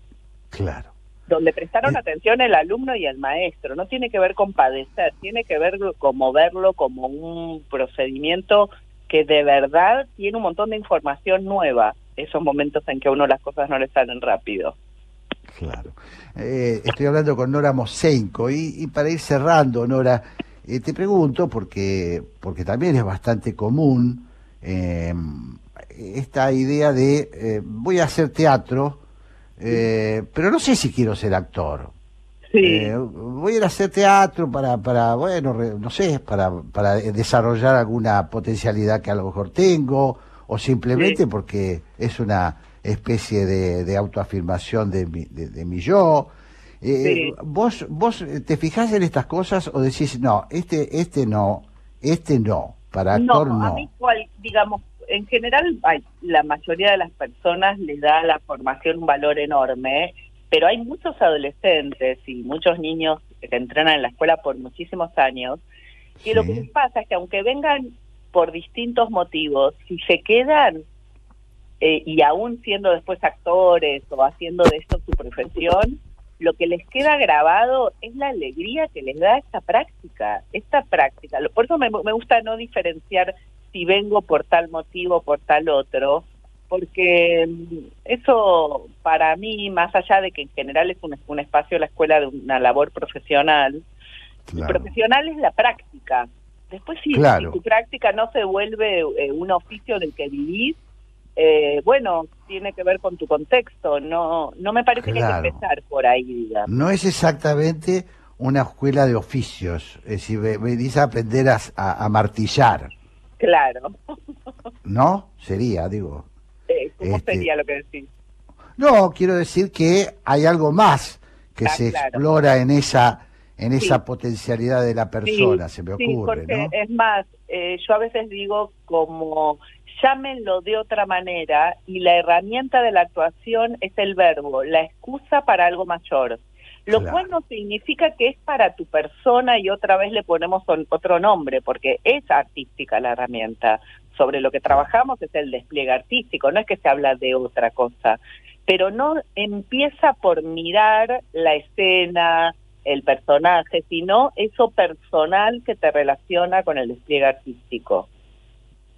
Claro. Donde prestaron atención el alumno y el maestro. No tiene que ver con padecer, tiene que ver como verlo como un procedimiento que de verdad tiene un montón de información nueva, esos momentos en que a uno las cosas no le salen rápido. Claro. Eh, estoy hablando con Nora Moseico y, y para ir cerrando, Nora, eh, te pregunto, porque, porque también es bastante común eh, esta idea de eh, voy a hacer teatro, eh, pero no sé si quiero ser actor. Voy a ir a hacer teatro para, para bueno, re- no sé, para, para desarrollar alguna potencialidad que a lo mejor tengo, o simplemente Sí. porque es una especie de, de autoafirmación de mi, de, de mi yo. Eh, Sí. ¿Vos vos te fijás en estas cosas o decís, no, este, este no, este no, para actor no? a mí cual, digamos, en general la mayoría de las personas le da a la formación un valor enorme, pero hay muchos adolescentes y muchos niños que entrenan en la escuela por muchísimos años, y lo que les pasa es que aunque vengan por distintos motivos, si se quedan eh, y aún siendo después actores o haciendo de esto su profesión, lo que les queda grabado es la alegría que les da esta práctica, esta práctica. Por eso me, me gusta no diferenciar si vengo por tal motivo, por tal otro, porque mm, eso para mí, más allá de que en general es un, un espacio la escuela de una labor profesional, el profesional es la práctica. Después si, Claro. si tu práctica no se vuelve eh, un oficio del que vivís, eh, bueno, tiene que ver con tu contexto. No, no me parece que hay que empezar por ahí, digamos. No es exactamente una escuela de oficios, es decir, ve- venís a aprender a, a- a martillar, Claro. ¿no? Sería, digo. Eh, ¿Cómo Este- sería lo que decís? No, quiero decir que hay algo más que Ah, se claro. explora en esa en esa Sí. potencialidad de la persona, se me sí, ocurre, ¿no? es más, eh, yo a veces digo como llámenlo de otra manera y la herramienta de la actuación es el verbo, la excusa para algo mayor. Lo Claro. cual no significa que es para tu persona y otra vez le ponemos on- otro nombre, porque es artística la herramienta. Sobre lo que trabajamos es el despliegue artístico, no es que se habla de otra cosa. Pero no empieza por mirar la escena, el personaje, sino eso personal que te relaciona con el despliegue artístico.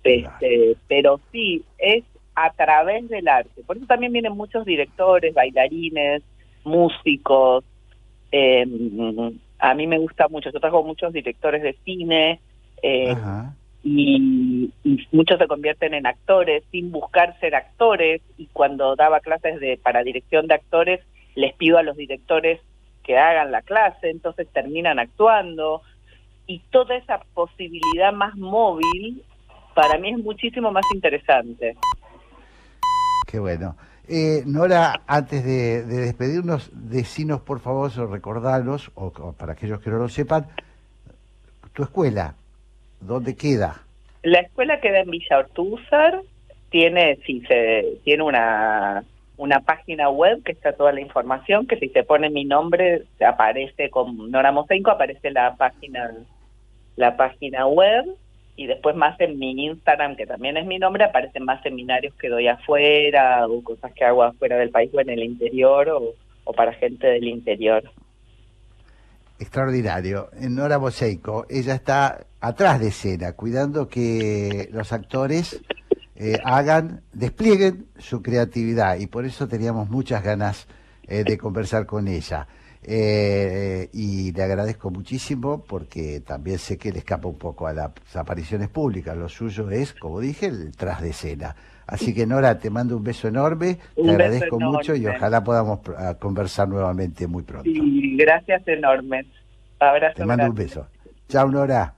Este, pero sí, es a través del arte. Por eso también vienen muchos directores, bailarines, músicos. eh, a mí me gusta mucho, yo trabajo muchos directores de cine eh, y, y muchos se convierten en actores sin buscar ser actores. Y cuando daba clases de para dirección de actores les pido a los directores que hagan la clase, entonces terminan actuando. Y toda esa posibilidad más móvil para mí es muchísimo más interesante. Qué bueno. Eh, Nora, antes de, de despedirnos, decinos por favor, o recordalos, o, o para aquellos que no lo sepan, tu escuela, ¿dónde queda? La escuela queda en Villa Ortúzar, tiene, sí, se, tiene una, una página web que está toda la información, que si se pone mi nombre, aparece con Nora Mosenko, aparece la página, la página web, y después más en mi Instagram, que también es mi nombre, aparecen más seminarios que doy afuera, o cosas que hago afuera del país o en el interior, o, para gente del interior. Extraordinario. Nora Boseico, ella está atrás de escena, cuidando que los actores eh, hagan, desplieguen su creatividad y por eso teníamos muchas ganas eh, de conversar con ella. Eh, y le agradezco muchísimo porque también sé que le escapa un poco a las apariciones públicas. Lo suyo es, como dije, el tras de escena. Así que Nora, te mando un beso enorme, Un te agradezco mucho y ojalá podamos ah, conversar nuevamente muy pronto. Y gracias enormes. Abrazo. Te mando un beso. Chao, Nora.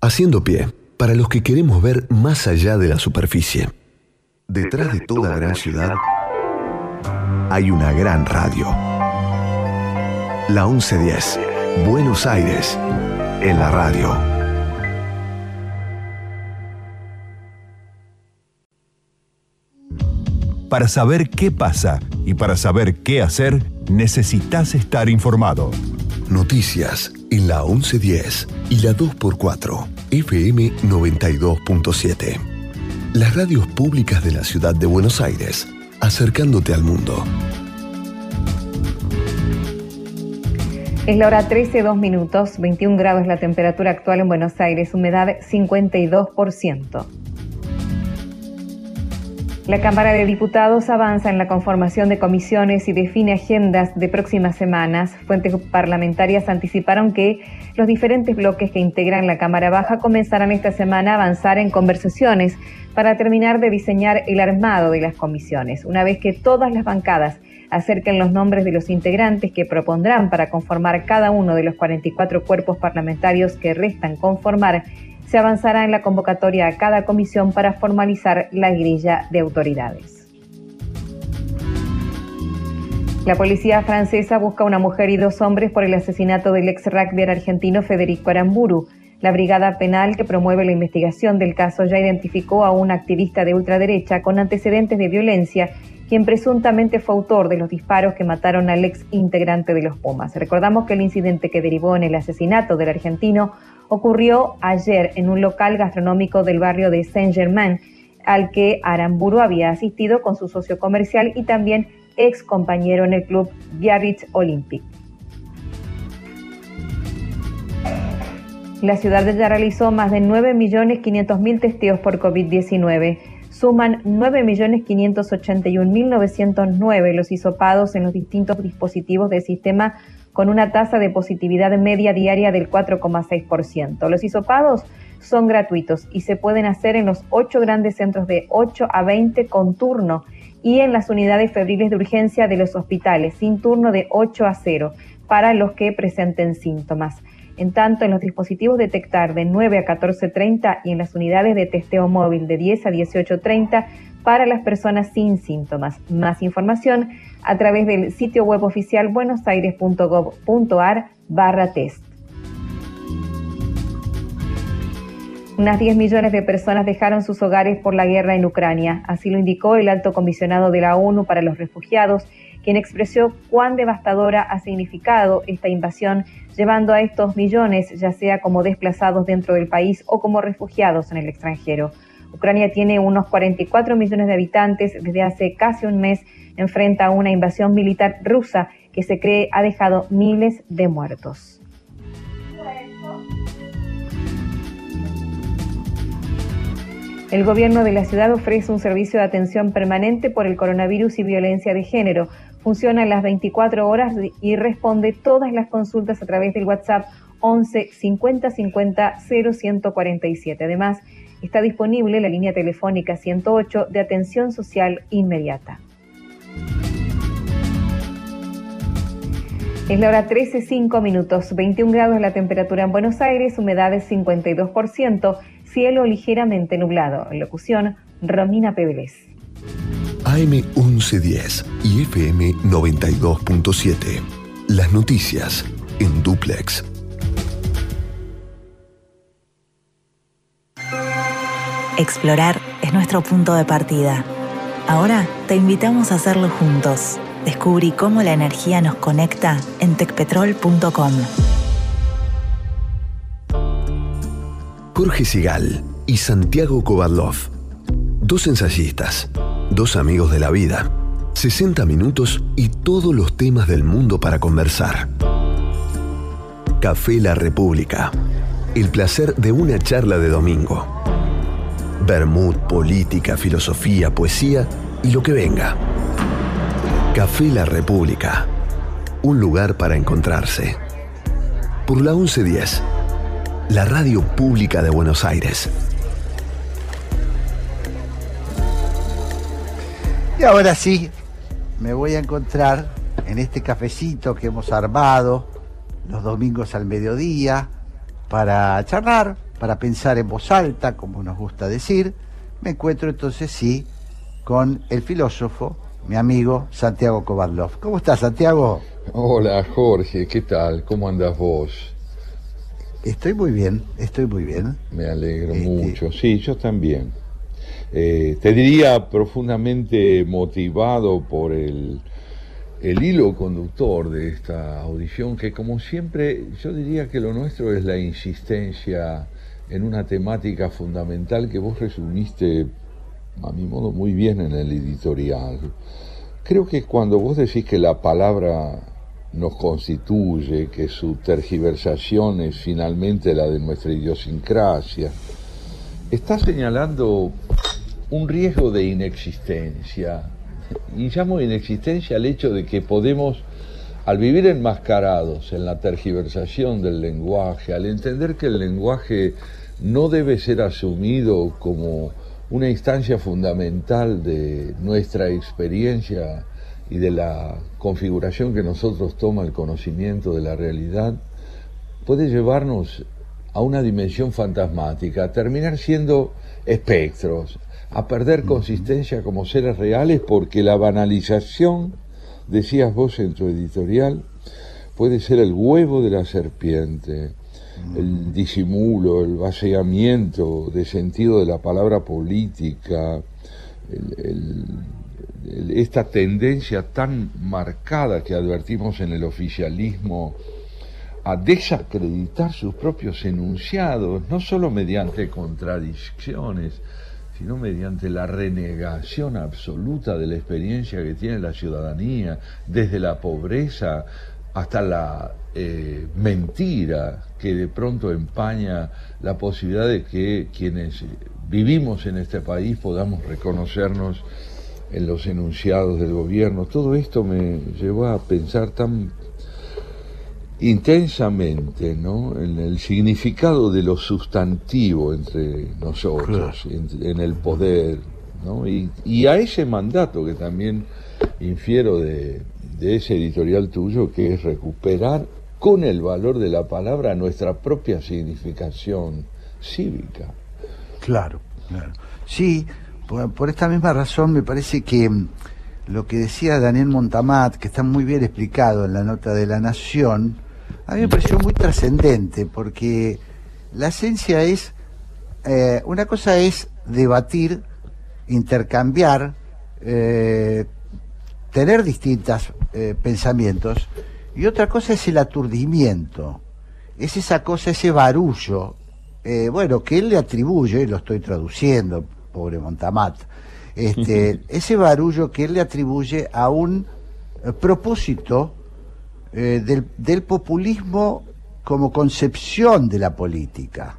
Haciendo pie, para los que queremos ver más allá de la superficie. Detrás de toda gran ciudad hay una gran radio. La 1110, Buenos Aires, en la radio. Para saber qué pasa y para saber qué hacer, necesitas estar informado. Noticias en la 1110 y la 2x4, FM 92.7. Las radios públicas de la ciudad de Buenos Aires, acercándote al mundo. Es la hora 13, 2 minutos, 21 grados la temperatura actual en Buenos Aires, humedad 52%. La Cámara de Diputados avanza en la conformación de comisiones y define agendas de próximas semanas. Fuentes parlamentarias anticiparon que los diferentes bloques que integran la Cámara Baja comenzarán esta semana a avanzar en conversaciones para terminar de diseñar el armado de las comisiones. Una vez que todas las bancadas acerquen los nombres de los integrantes que propondrán para conformar cada uno de los 44 cuerpos parlamentarios que restan conformar, se avanzará en la convocatoria a cada comisión para formalizar la grilla de autoridades. La policía francesa busca una mujer y dos hombres por el asesinato del ex rugby argentino Federico Aramburu. La brigada penal que promueve la investigación del caso ya identificó a un activista de ultraderecha con antecedentes de violencia, quien presuntamente fue autor de los disparos que mataron al ex integrante de los Pumas. Recordamos que el incidente que derivó en el asesinato del argentino ocurrió ayer en un local gastronómico del barrio de Saint-Germain, al que Aramburu había asistido con su socio comercial y también ex compañero en el club Biarritz Olympic. La ciudad ya realizó más de 9.500.000 testeos por COVID-19. Suman 9.581.909 los hisopados en los distintos dispositivos del sistema con una tasa de positividad media diaria del 4,6%. Los hisopados son gratuitos y se pueden hacer en los ocho grandes centros de 8 a 20 con turno y en las unidades febriles de urgencia de los hospitales sin turno de 8 a 0 para los que presenten síntomas. En tanto, en los dispositivos detectar de 9 a 14.30 y en las unidades de testeo móvil de 10 a 18.30 para las personas sin síntomas. Más información a través del sitio web oficial buenosaires.gov.ar barra test. Unas 10 millones de personas dejaron sus hogares por la guerra en Ucrania. Así lo indicó el alto comisionado de la ONU para los refugiados, quien expresó cuán devastadora ha significado esta invasión, llevando a estos millones, ya sea como desplazados dentro del país o como refugiados en el extranjero. Ucrania tiene unos 44 millones de habitantes. Desde hace casi un mes enfrenta una invasión militar rusa que se cree ha dejado miles de muertos. El gobierno de la ciudad ofrece un servicio de atención permanente por el coronavirus y violencia de género. Funciona las 24 horas y responde todas las consultas a través del WhatsApp 11 50 50 0147. Además, está disponible la línea telefónica 108 de atención social inmediata. Es la hora 13, 5 minutos, 21 grados la temperatura en Buenos Aires, humedad es 52%, cielo ligeramente nublado. Locución, Romina Pérez. AM 1110 y FM 92.7. Las noticias en duplex. Explorar es nuestro punto de partida. Ahora te invitamos a hacerlo juntos. Descubrí cómo la energía nos conecta en tecpetrol.com. Jorge Sigal y Santiago Kovadlov. Dos ensayistas, dos amigos de la vida. 60 minutos y todos los temas del mundo para conversar. Café La República. El placer de una charla de domingo. Bermud, política, filosofía, poesía y lo que venga. Café La República. Un lugar para encontrarse. Por la 1110. La radio pública de Buenos Aires. Y ahora sí, me voy a encontrar en este cafecito que hemos armado los domingos al mediodía para charlar, para pensar en voz alta, como nos gusta decir. Me encuentro entonces sí con el filósofo, mi amigo Santiago Kovadlov. ¿Cómo estás, Santiago? Hola, Jorge, ¿qué tal? ¿Cómo andas vos? Estoy muy bien, estoy muy bien. Me alegro mucho. Sí, yo también. Eh, te diría profundamente motivado por el, el hilo conductor de esta audición, que como siempre yo diría que lo nuestro es la insistencia en una temática fundamental que vos resumiste, a mi modo, muy bien en el editorial. Creo que cuando vos decís que la palabra nos constituye, que su tergiversación es finalmente la de nuestra idiosincrasia, está señalando un riesgo de inexistencia. Y llamo inexistencia al hecho de que podemos, al vivir enmascarados en la tergiversación del lenguaje, al entender que el lenguaje no debe ser asumido como una instancia fundamental de nuestra experiencia y de la configuración que nosotros toma el conocimiento de la realidad, puede llevarnos a una dimensión fantasmática, a terminar siendo espectros, a perder consistencia como seres reales porque la banalización, decías vos en tu editorial, puede ser el huevo de la serpiente, el disimulo, el vaciamiento de sentido de la palabra política, el, el, esta tendencia tan marcada que advertimos en el oficialismo a desacreditar sus propios enunciados, no solo mediante contradicciones, sino mediante la renegación absoluta de la experiencia que tiene la ciudadanía, desde la pobreza hasta la eh, mentira que de pronto empaña la posibilidad de que quienes vivimos en este país podamos reconocernos en los enunciados del gobierno. Todo esto me llevó a pensar tan intensamente ¿no? en el significado de lo sustantivo entre nosotros, en, en, el poder, ¿no? y, y, a ese mandato que también infiero de, de ese editorial tuyo, que es recuperar con el valor de la palabra nuestra propia significación cívica. Claro, claro. Sí, por, por esta misma razón me parece que mm, lo que decía Daniel Montamat, que está muy bien explicado en la nota de la Nación, a mí me pareció muy trascendente, porque la esencia es, eh, una cosa es debatir, intercambiar, eh, tener distintos eh, pensamientos, y otra cosa es el aturdimiento, es esa cosa, ese barullo, bueno, que él le atribuye, lo estoy traduciendo, pobre Montamat, este, ese barullo que él le atribuye a un propósito eh, del, del populismo como concepción de la política.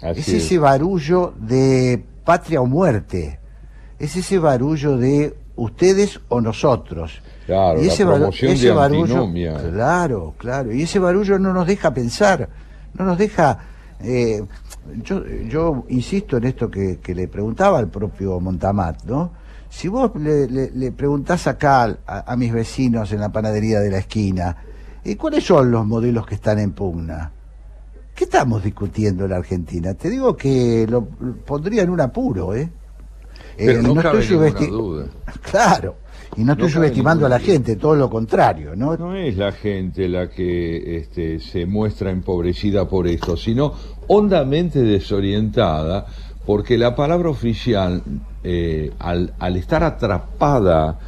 Así es es. ese barullo de patria o muerte. Es ese barullo de ustedes o nosotros. Claro, y la ese, promoción ese de barullo, claro, claro, y ese barullo no nos deja pensar, no nos deja. eh, yo, yo insisto en esto que, que le preguntaba al propio Montamat, ¿no? Si vos le, le- le preguntás acá a, a mis vecinos en la panadería de la esquina, ¿y cuáles son los modelos que están en pugna? ¿Qué estamos discutiendo en la Argentina? Te digo que lo pondría en un apuro, ¿eh? Pero Eh, no, cabe estoy ninguna subesti- duda. Claro, y no estoy No subestimando a la gente, todo lo contrario, ¿no? No es la gente la que este, se muestra empobrecida por esto, sino hondamente desorientada, porque la palabra oficial, eh, al, estar atrapada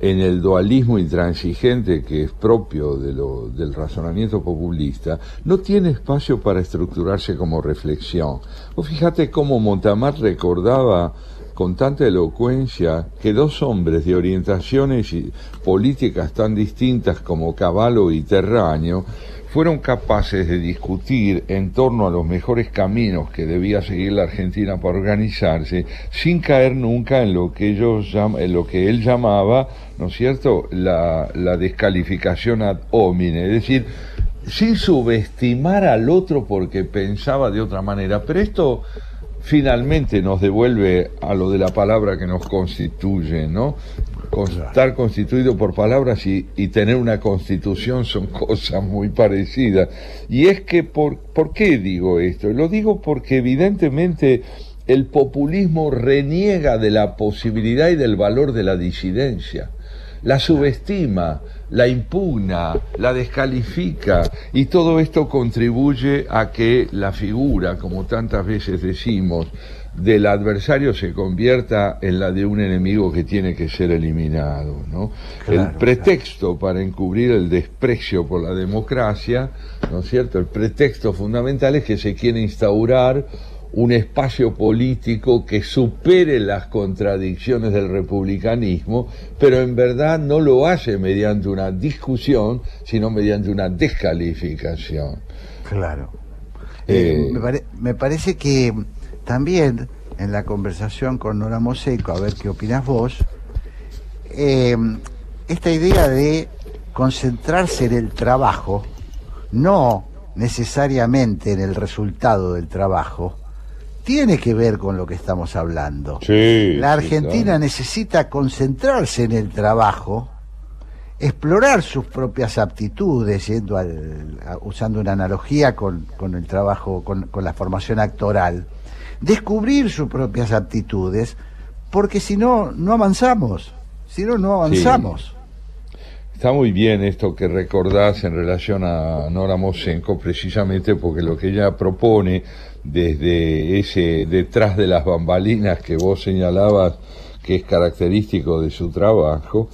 en el dualismo intransigente que es propio del razonamiento populista, no tiene espacio para estructurarse como reflexión. Vos fíjate cómo Montamar recordaba con tanta elocuencia que dos hombres de orientaciones políticas tan distintas como Caballo y Terraño fueron capaces de discutir en torno a los mejores caminos que debía seguir la Argentina para organizarse, sin caer nunca en lo que ellos en lo que él llamaba, ¿no es cierto?, la, la descalificación ad homine, es decir, sin subestimar al otro porque pensaba de otra manera. Pero esto finalmente nos devuelve a lo de la palabra que nos constituye, ¿no? Estar constituido por palabras y, y tener una constitución son cosas muy parecidas. Y es que, por, ¿por qué digo esto? Lo digo porque evidentemente el populismo reniega de la posibilidad y del valor de la disidencia la subestima, la impugna, la descalifica y todo esto contribuye a que la figura, como tantas veces decimos, del adversario se convierta en la de un enemigo que tiene que ser eliminado. ¿no? Claro, el pretexto para encubrir el desprecio por la democracia, ¿no es cierto? El pretexto fundamental es que se quiere instaurar un espacio político que supere las contradicciones del republicanismo, pero en verdad no lo hace mediante una discusión, sino mediante una descalificación. Claro. Eh, Eh, me, pare- me parece que también en la conversación con Nora Moseco, a ver qué opinas vos, eh, esta idea de concentrarse en el trabajo, no necesariamente en el resultado del trabajo, tiene que ver con lo que estamos hablando. Sí, La sí, Argentina claro. necesita concentrarse en el trabajo, explorar sus propias aptitudes, yendo al- a- usando una analogía con, con el trabajo, con, con la formación actoral, descubrir sus propias aptitudes, porque si no, no avanzamos, si no, no avanzamos. Está muy bien esto que recordás en relación a Nora Mosenko, precisamente porque lo que ella propone desde ese detrás de las bambalinas que vos señalabas que es característico de su trabajo,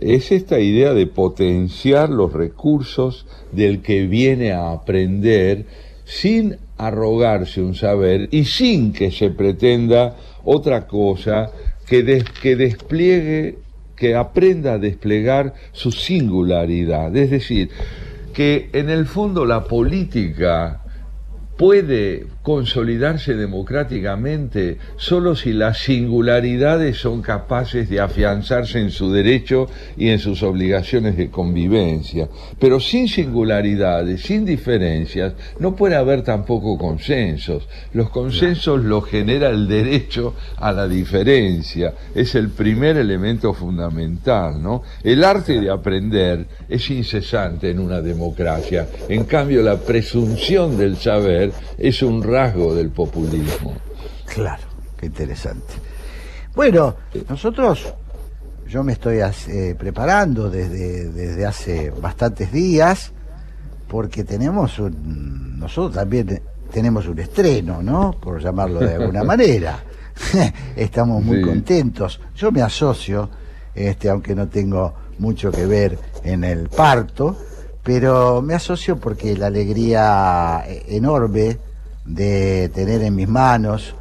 es esta idea de potenciar los recursos del que viene a aprender sin arrogarse un saber y sin que se pretenda otra cosa que, des- que despliegue que aprenda a desplegar su singularidad. Es decir, que en el fondo la política puede consolidarse democráticamente solo si las singularidades son capaces de afianzarse en su derecho y en sus obligaciones de convivencia. Pero sin singularidades, sin diferencias, no puede haber tampoco consensos. Los consensos los genera el derecho a la diferencia. Es el primer elemento fundamental, ¿no? El arte de aprender es incesante en una democracia. En cambio, la presunción del saber es un rasgo del populismo. Claro, qué interesante. Bueno, nosotros, yo me estoy eh, preparando desde, desde hace bastantes días, porque tenemos un, nosotros también tenemos un estreno, ¿no? Por llamarlo de alguna manera. Estamos muy Sí. contentos. Yo me asocio, este, aunque no tengo mucho que ver en el parto, pero me asocio porque la alegría eh, enorme de tener en mis manos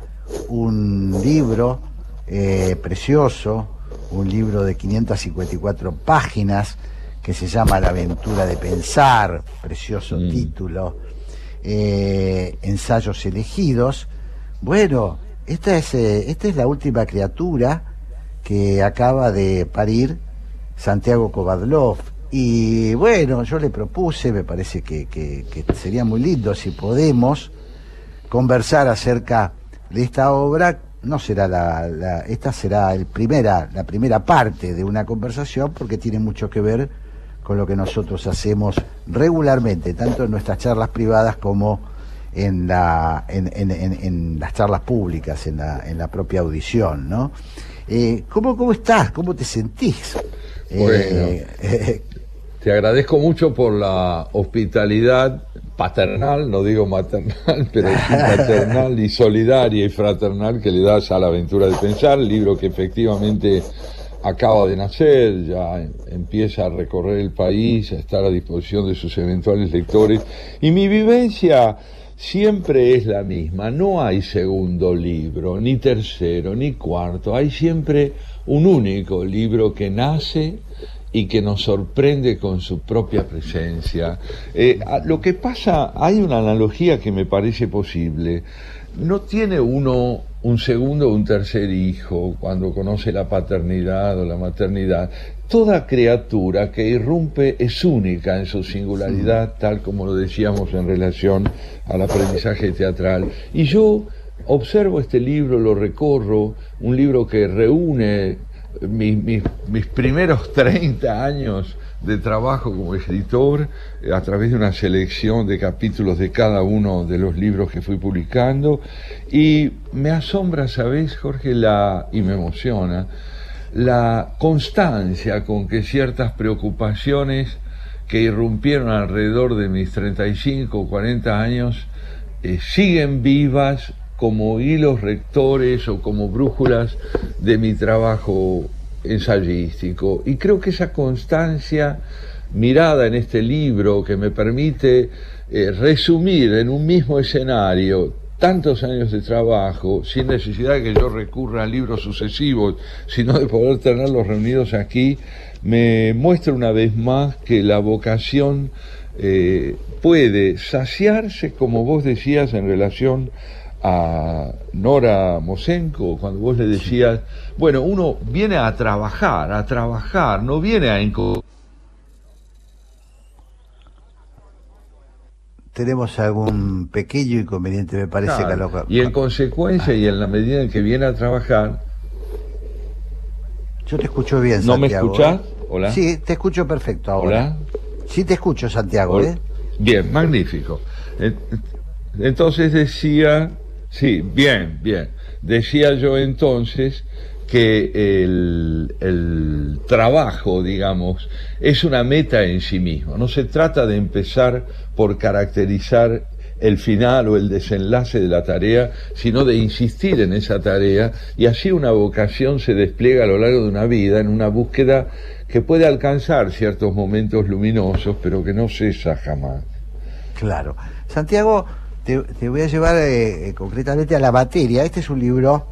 un libro eh, precioso, un libro de 554 páginas, que se llama La aventura de pensar, precioso Mm. título, eh, ensayos elegidos. Bueno, esta es, eh, esta es la última criatura que acaba de parir Santiago Kovadlov. Y bueno, yo le propuse, me parece que, que- que sería muy lindo si podemos conversar acerca de esta obra. No será la, la- esta será el primera, la primera parte de una conversación porque tiene mucho que ver con lo que nosotros hacemos regularmente, tanto en nuestras charlas privadas como en, la, en, en- las charlas públicas, en la, en la propia audición, ¿no? Eh, ¿cómo, ¿Cómo estás? ¿Cómo te sentís? Eh, eh, Te agradezco mucho por la hospitalidad paternal, no digo maternal, pero sí paternal y solidaria y fraternal que le das a la aventura de pensar, libro que efectivamente acaba de nacer, ya empieza a recorrer el país, a estar a disposición de sus eventuales lectores. Y mi vivencia siempre es la misma, no hay segundo libro, ni tercero, ni cuarto, hay siempre un único libro que nace y que nos sorprende con su propia presencia. Eh, lo que pasa, hay una analogía que me parece posible. No tiene uno un segundo o un tercer hijo cuando conoce la paternidad o la maternidad. Toda criatura que irrumpe es única en su singularidad, tal como lo decíamos en relación al aprendizaje teatral. Y yo observo este libro, lo recorro, un libro que reúne mis- mis primeros 30 años de trabajo como escritor eh, a través de una selección de capítulos de cada uno de los libros que fui publicando y me asombra, ¿sabes, Jorge? La, y me emociona la constancia con que ciertas preocupaciones que irrumpieron alrededor de mis 35 o 40 años eh, siguen vivas como hilos rectores o como brújulas de mi trabajo ensayístico. Y creo que esa constancia mirada en este libro que me permite eh, resumir en un mismo escenario tantos años de trabajo, sin necesidad de que yo recurra a libros sucesivos, sino de poder tenerlos reunidos aquí, me muestra una vez más que la vocación eh, puede saciarse, como vos decías en relación a Nora Mosenko, cuando vos le decías, bueno, uno viene a trabajar, a trabajar, no viene a tenemos algún pequeño inconveniente, me parece que Claro, lo- Y en consecuencia y en la medida en que viene a trabajar, Yo te escucho bien, ¿No me Santiago. escuchás? ¿eh? Hola. Sí, te escucho perfecto ahora. Hola. Sí te escucho, Santiago. ¿eh? Bien, magnífico. Entonces decía, sí, bien, bien. Decía yo entonces que el, trabajo, digamos, es una meta en sí mismo. No se trata de empezar por caracterizar el final o el desenlace de la tarea, sino de insistir en esa tarea y así una vocación se despliega a lo largo de una vida en una búsqueda que puede alcanzar ciertos momentos luminosos, pero que no cesa jamás. Claro. Santiago, te, te voy a llevar eh, eh, concretamente a la materia. Este es un libro,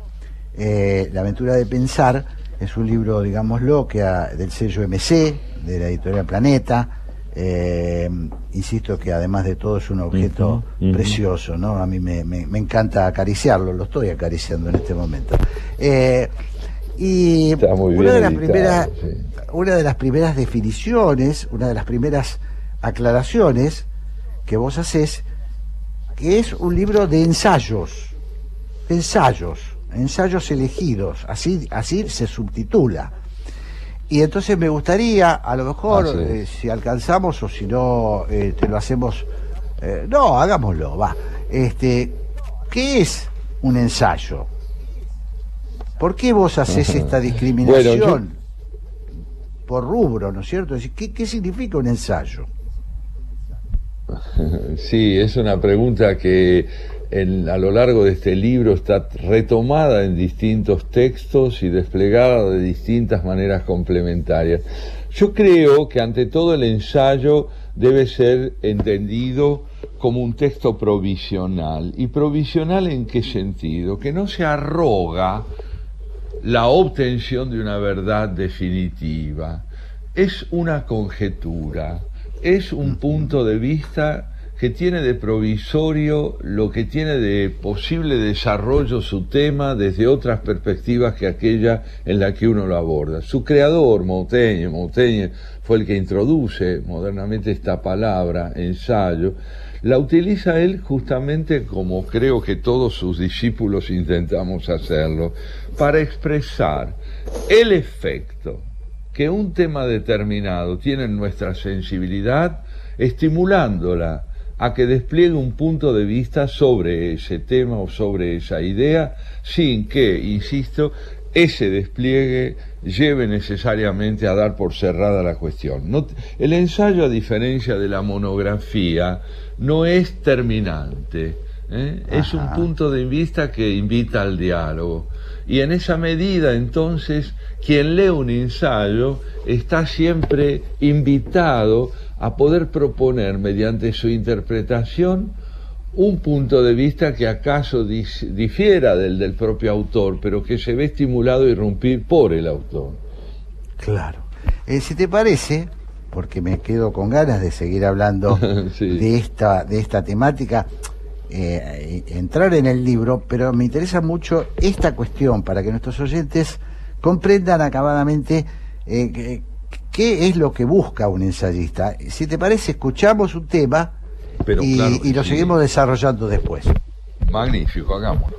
eh, La aventura de pensar, es un libro, digámoslo, que ha- del sello MC, de la editorial Planeta. Eh, insisto que además de todo es un objeto precioso, ¿no? A mí me, me- me encanta acariciarlo, lo estoy acariciando en este momento. Eh, y Está muy una bien de las editado, primeras, sí. una de las primeras definiciones, una de las primeras aclaraciones que vos haces, que es un libro de ensayos, ensayos, ensayos elegidos, así, así se subtitula. Y entonces me gustaría, a lo mejor, eh, si alcanzamos o si no, eh, te lo hacemos, eh, no, hagámoslo, va. Este, ¿Qué es un ensayo? ¿Por qué vos haces esta discriminación Bueno, por rubro, ¿no es cierto? ¿Qué, qué significa un ensayo? Sí, es una pregunta que a lo largo de este libro está retomada en distintos textos y desplegada de distintas maneras complementarias. Yo creo que ante todo el ensayo debe ser entendido como un texto provisional. ¿Y provisional en qué sentido? Que no se arroga la obtención de una verdad definitiva. es una conjetura, es un punto de vista que tiene de provisorio lo que tiene de posible desarrollo su tema desde otras perspectivas que aquella en la que uno lo aborda. Su creador, Montaigne, Montaigne fue el que introduce modernamente esta palabra, ensayo, la utiliza él justamente como creo que todos sus discípulos intentamos hacerlo, para expresar el efecto que un tema determinado tiene en nuestra sensibilidad, estimulándola a que despliegue un punto de vista sobre ese tema o sobre esa idea, sin que, insisto, ese despliegue lleve necesariamente a dar por cerrada la cuestión. No- el ensayo, a diferencia de la monografía, no es terminante, ¿eh? es un punto de vista que invita al diálogo. Y en esa medida, entonces, quien lee un ensayo está siempre invitado a poder proponer mediante su interpretación un punto de vista que acaso difiera del del propio autor, pero que se ve estimulado a irrumpir por el autor. Claro. Eh, si te parece, porque me quedo con ganas de seguir hablando de esta de esta temática, eh, entrar en el libro, pero me interesa mucho esta cuestión para que nuestros oyentes comprendan acabadamente eh, qué es lo que busca un ensayista. Si te parece, escuchamos un tema Pero y, claro que y lo sí. seguimos desarrollando después. Magnífico, hagámoslo.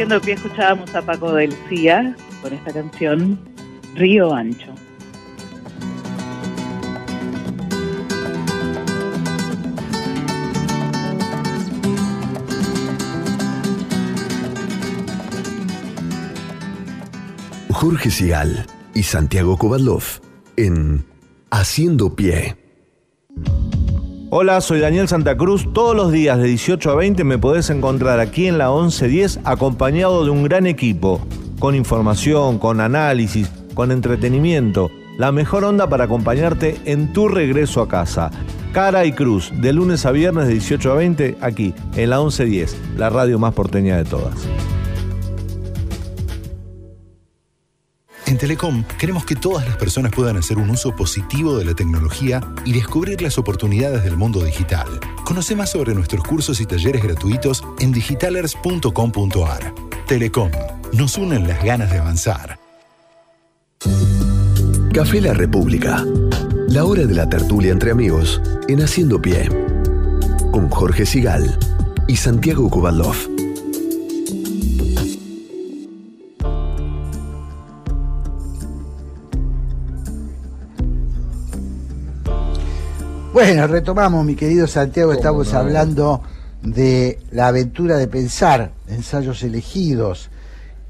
Haciendo Pie escuchábamos a Paco del Cía con esta canción Río Ancho. Jorge Sigal y Santiago Kovadlov en Haciendo Pie. Hola, soy Daniel Santa Cruz. Todos los días de 18 a 20 me podés encontrar aquí en la 1110 acompañado de un gran equipo, con información, con análisis, con entretenimiento. La mejor onda para acompañarte en tu regreso a casa. Cara y Cruz, de lunes a viernes de 18 a 20, aquí en la 1110, la radio más porteña de todas. En Telecom queremos que todas las personas puedan hacer un uso positivo de la tecnología y descubrir las oportunidades del mundo digital. Conoce más sobre nuestros cursos y talleres gratuitos en digitalers.com.ar. Telecom, nos unen las ganas de avanzar. Café La República. La hora de la tertulia entre amigos en Haciendo Pie. Con Jorge Sigal y Santiago Kubalov. Bueno, retomamos, mi querido Santiago, estamos hablando de la aventura de pensar, ensayos elegidos,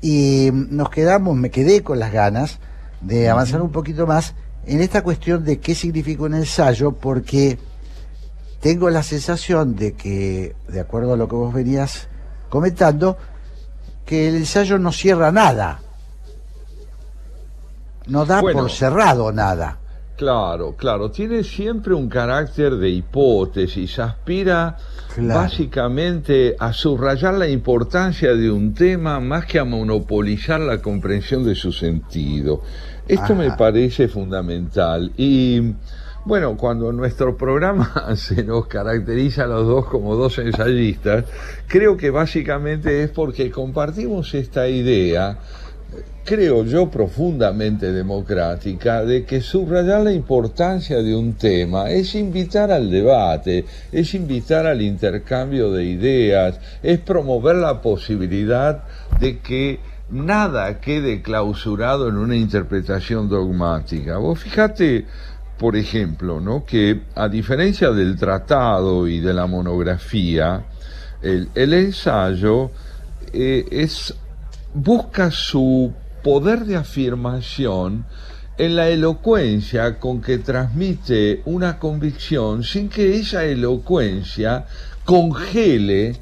y nos quedamos, me quedé con las ganas de avanzar un poquito más en esta cuestión de qué significa un ensayo, porque tengo la sensación de que, de acuerdo a lo que vos venías comentando, que el ensayo no cierra nada, no da Bueno. por cerrado nada. Claro, claro, tiene siempre un carácter de hipótesis, aspira básicamente a subrayar la importancia de un tema más que a monopolizar la comprensión de su sentido. Esto me parece fundamental. Y bueno, cuando nuestro programa se nos caracteriza a los dos como dos ensayistas, creo que básicamente es porque compartimos esta idea creo yo, profundamente democrática, de que subrayar la importancia de un tema es invitar al debate, es invitar al intercambio de ideas, es promover la posibilidad de que nada quede clausurado en una interpretación dogmática. Vos fíjate, por ejemplo, ¿no? que a diferencia del tratado y de la monografía, el, ensayo eh, es busca su poder de afirmación en la elocuencia con que transmite una convicción sin que esa elocuencia congele,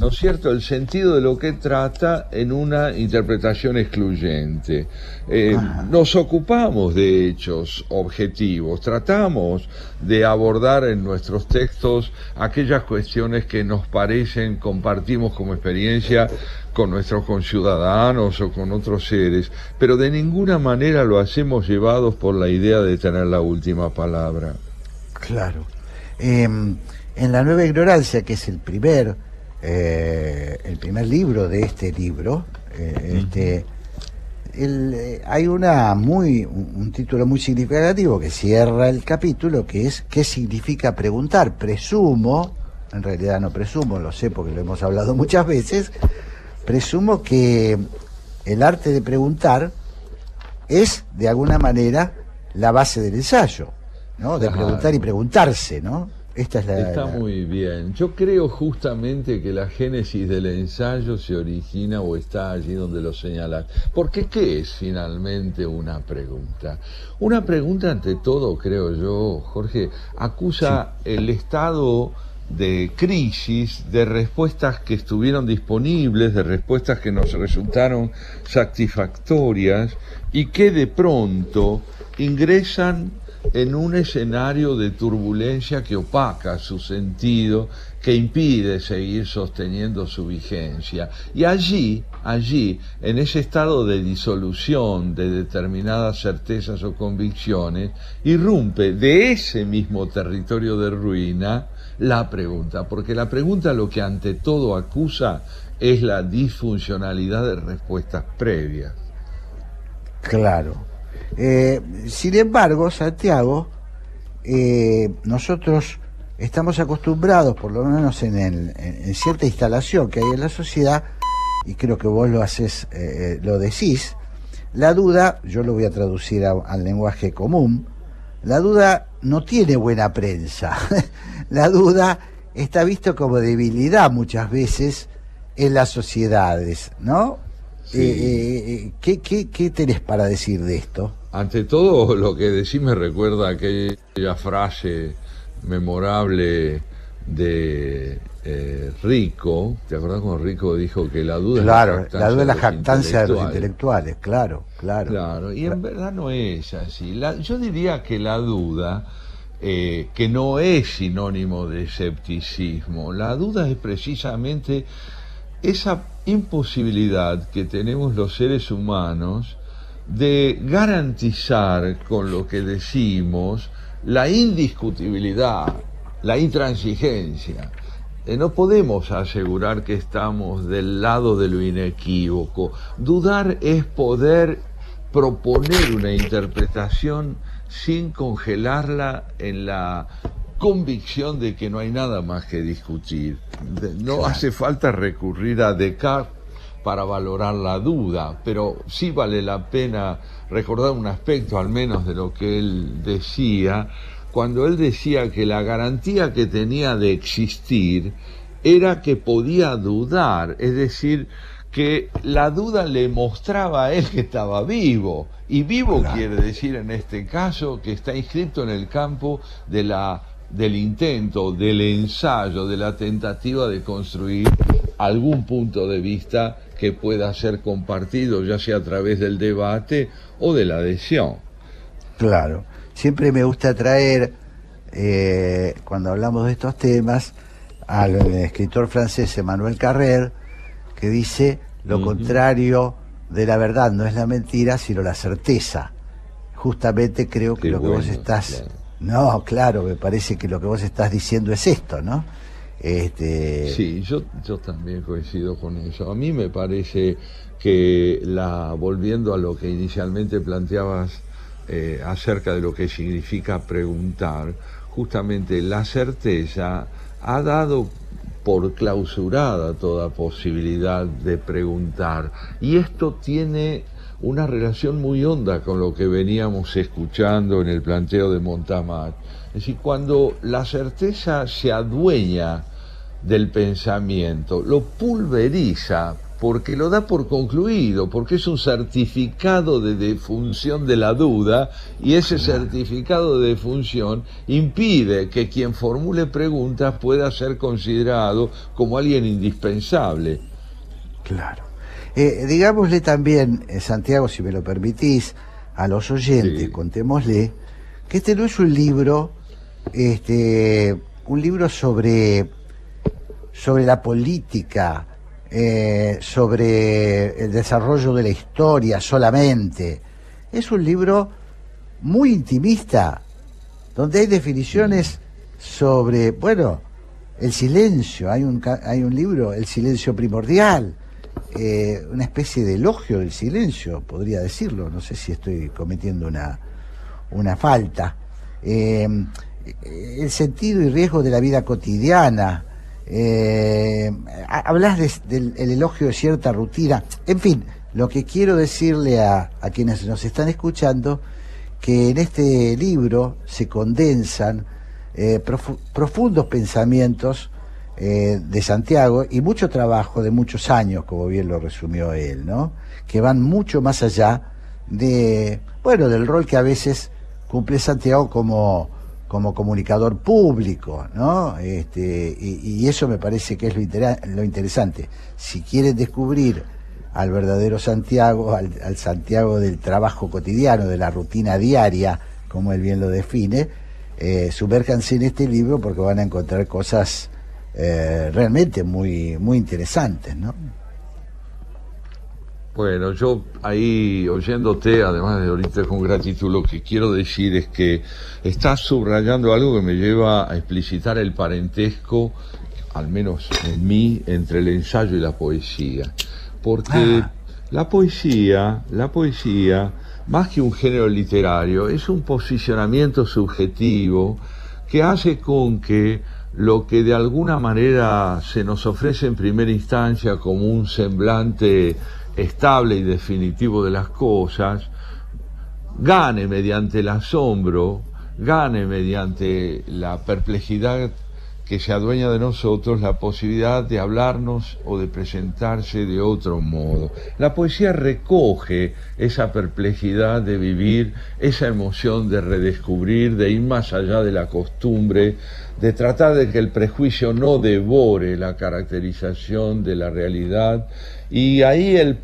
¿no es cierto?, el sentido de lo que trata en una interpretación excluyente. Eh, nos ocupamos de hechos objetivos, tratamos de abordar en nuestros textos aquellas cuestiones que nos parecen, compartimos como experiencia con nuestros conciudadanos o con otros seres, pero de ninguna manera lo hacemos llevados por la idea de tener la última palabra. Claro. Eh, en La Nueva Ignorancia, que es el primer, eh, el primer libro de este libro, eh, este, el, eh, hay una muy, un, un título muy significativo que cierra el capítulo, que es ¿qué significa preguntar? Presumo, en realidad no presumo, lo sé porque lo hemos hablado muchas veces, presumo que el arte de preguntar es, de alguna manera, la base del ensayo, ¿no? De preguntar y preguntarse, ¿no? Esta es la... Está la- muy bien. Yo creo justamente que la génesis del ensayo se origina o está allí donde lo señalas. Porque ¿qué es finalmente una pregunta? Una pregunta ante todo, creo yo, Jorge, acusa el estado de crisis, de respuestas que estuvieron disponibles, de respuestas que nos resultaron satisfactorias y que de pronto ingresan en un escenario de turbulencia que opaca su sentido, que impide seguir sosteniendo su vigencia. Y allí, allí, en ese estado de disolución de determinadas certezas o convicciones, irrumpe de ese mismo territorio de ruina la pregunta, porque la pregunta lo que ante todo acusa es la disfuncionalidad de respuestas previas. Claro. Eh, sin embargo, Santiago, eh, nosotros estamos acostumbrados, por lo menos en, el- en- cierta instalación que hay en la sociedad, y creo que vos lo haces, eh, eh, lo decís, la duda, yo lo voy a traducir a- al lenguaje común, la duda no tiene buena prensa. la duda está visto como debilidad muchas veces en las sociedades, ¿no? Sí. Eh, eh, eh, ¿qué, qué, qué tenés para decir de esto? Ante todo, lo que decís me recuerda aquella frase memorable de eh, Rico. ¿Te acordás cuando Rico dijo que la duda Claro, es la la duda es la jactancia de los intelectuales? intelectuales, claro, claro. Claro, y en verdad no es así. La- yo diría que la duda, eh, que no es sinónimo de escepticismo, la duda es precisamente esa imposibilidad que tenemos los seres humanos de garantizar con lo que decimos la indiscutibilidad, la intransigencia. Eh, no podemos asegurar que estamos del lado de lo inequívoco. Dudar es poder proponer una interpretación sin congelarla en la convicción de que no hay nada más que discutir. No hace falta recurrir a Descartes para valorar la duda, pero sí vale la pena recordar un aspecto al menos de lo que él decía, cuando él decía que la garantía que tenía de existir era que podía dudar, es decir, que la duda le mostraba a él que estaba vivo, y vivo quiere decir en este caso que está inscrito en el campo de la del intento, del ensayo, de la tentativa de construir algún punto de vista que pueda ser compartido, ya sea a través del debate o de la adhesión. Claro. Siempre me gusta traer, eh, cuando hablamos de estos temas, al escritor francés Emmanuel Carrère, que dice, lo contrario de la verdad no es la mentira, sino la certeza. Justamente creo que Qué lo que vos estás... No, claro, me parece que lo que vos estás diciendo es esto, ¿no? Este, Sí, yo, yo también coincido con eso. A mí me parece que la volviendo a lo que inicialmente planteabas eh, acerca de lo que significa preguntar, justamente la certeza ha dado por clausurada toda posibilidad de preguntar. Y esto tiene una relación muy honda con lo que veníamos escuchando en el planteo de Montamat. Es decir, cuando la certeza se adueña del pensamiento, lo pulveriza porque lo da por concluido, porque es un certificado de defunción de la duda y ese certificado de defunción impide que quien formule preguntas pueda ser considerado como alguien indispensable. Claro. Eh, digámosle también, eh, Santiago, si me lo permitís, a los oyentes, contémosle, que este no es un libro, este, un libro sobre, sobre la política, eh, sobre el desarrollo de la historia solamente. Es un libro muy intimista, donde hay definiciones sobre, bueno, el silencio. Hay un, hay un libro, El silencio primordial, eh, una especie de elogio del silencio, podría decirlo. No sé si estoy cometiendo una, una falta. Eh, el sentido y riesgo de la vida cotidiana. Eh, ha- hablas de- del el elogio de cierta rutina. En fin, lo que quiero decirle a, a quienes nos están escuchando, que en este libro se condensan eh, profu- profundos pensamientos eh, de Santiago y mucho trabajo de muchos años, como bien lo resumió él, ¿no? Que van mucho más allá de, bueno, del rol que a veces cumple Santiago como, como comunicador público, ¿no? Este, y, y eso me parece que es lo, interesante. Si quieren descubrir al verdadero Santiago, al, Santiago del trabajo cotidiano, de la rutina diaria, como él bien lo define, eh, en este libro porque van a encontrar cosas eh, realmente muy, muy interesantes, ¿no? Bueno, yo ahí oyéndote, además de ahorita con gratitud, lo que quiero decir es que estás subrayando algo que me lleva a explicitar el parentesco, al menos en mí, entre el ensayo y la poesía. Porque la poesía, la poesía, más que un género literario, es un posicionamiento subjetivo que hace con que lo que de alguna manera se nos ofrece en primera instancia como un semblante estable y definitivo de las cosas, gane mediante el asombro, gane mediante la perplejidad que se adueña de nosotros la posibilidad de hablarnos o de presentarse de otro modo. La poesía recoge esa perplejidad de vivir, esa emoción de redescubrir, de ir más allá de la costumbre, de tratar de que el prejuicio no devore la caracterización de la realidad y ahí el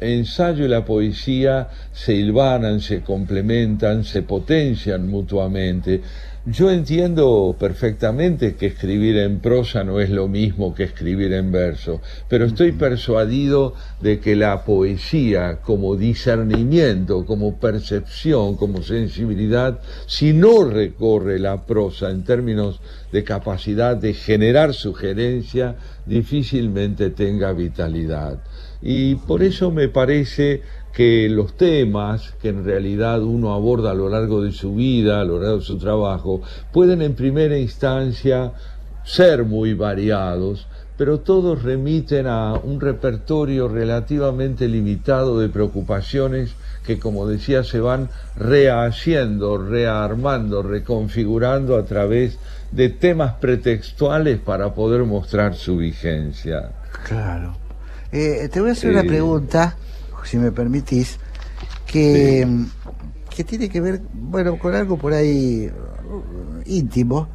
ensayo y la poesía se hilvanan, se complementan, se potencian mutuamente. Yo entiendo perfectamente que escribir en prosa no es lo mismo que escribir en verso, pero estoy persuadido de que la poesía como discernimiento, como percepción, como sensibilidad, si no recorre la prosa en términos de capacidad de generar sugerencia, difícilmente tenga vitalidad. Y por eso me parece que los temas que en realidad uno aborda a lo largo de su vida, a lo largo de su trabajo, pueden en primera instancia ser muy variados, pero todos remiten a un repertorio relativamente limitado de preocupaciones que, como decía, se van rehaciendo, rearmando, reconfigurando a través de temas pretextuales para poder mostrar su vigencia. Claro. Eh, te voy a hacer una pregunta, si me permitís, que, que tiene que ver, bueno, con algo por ahí uh, íntimo.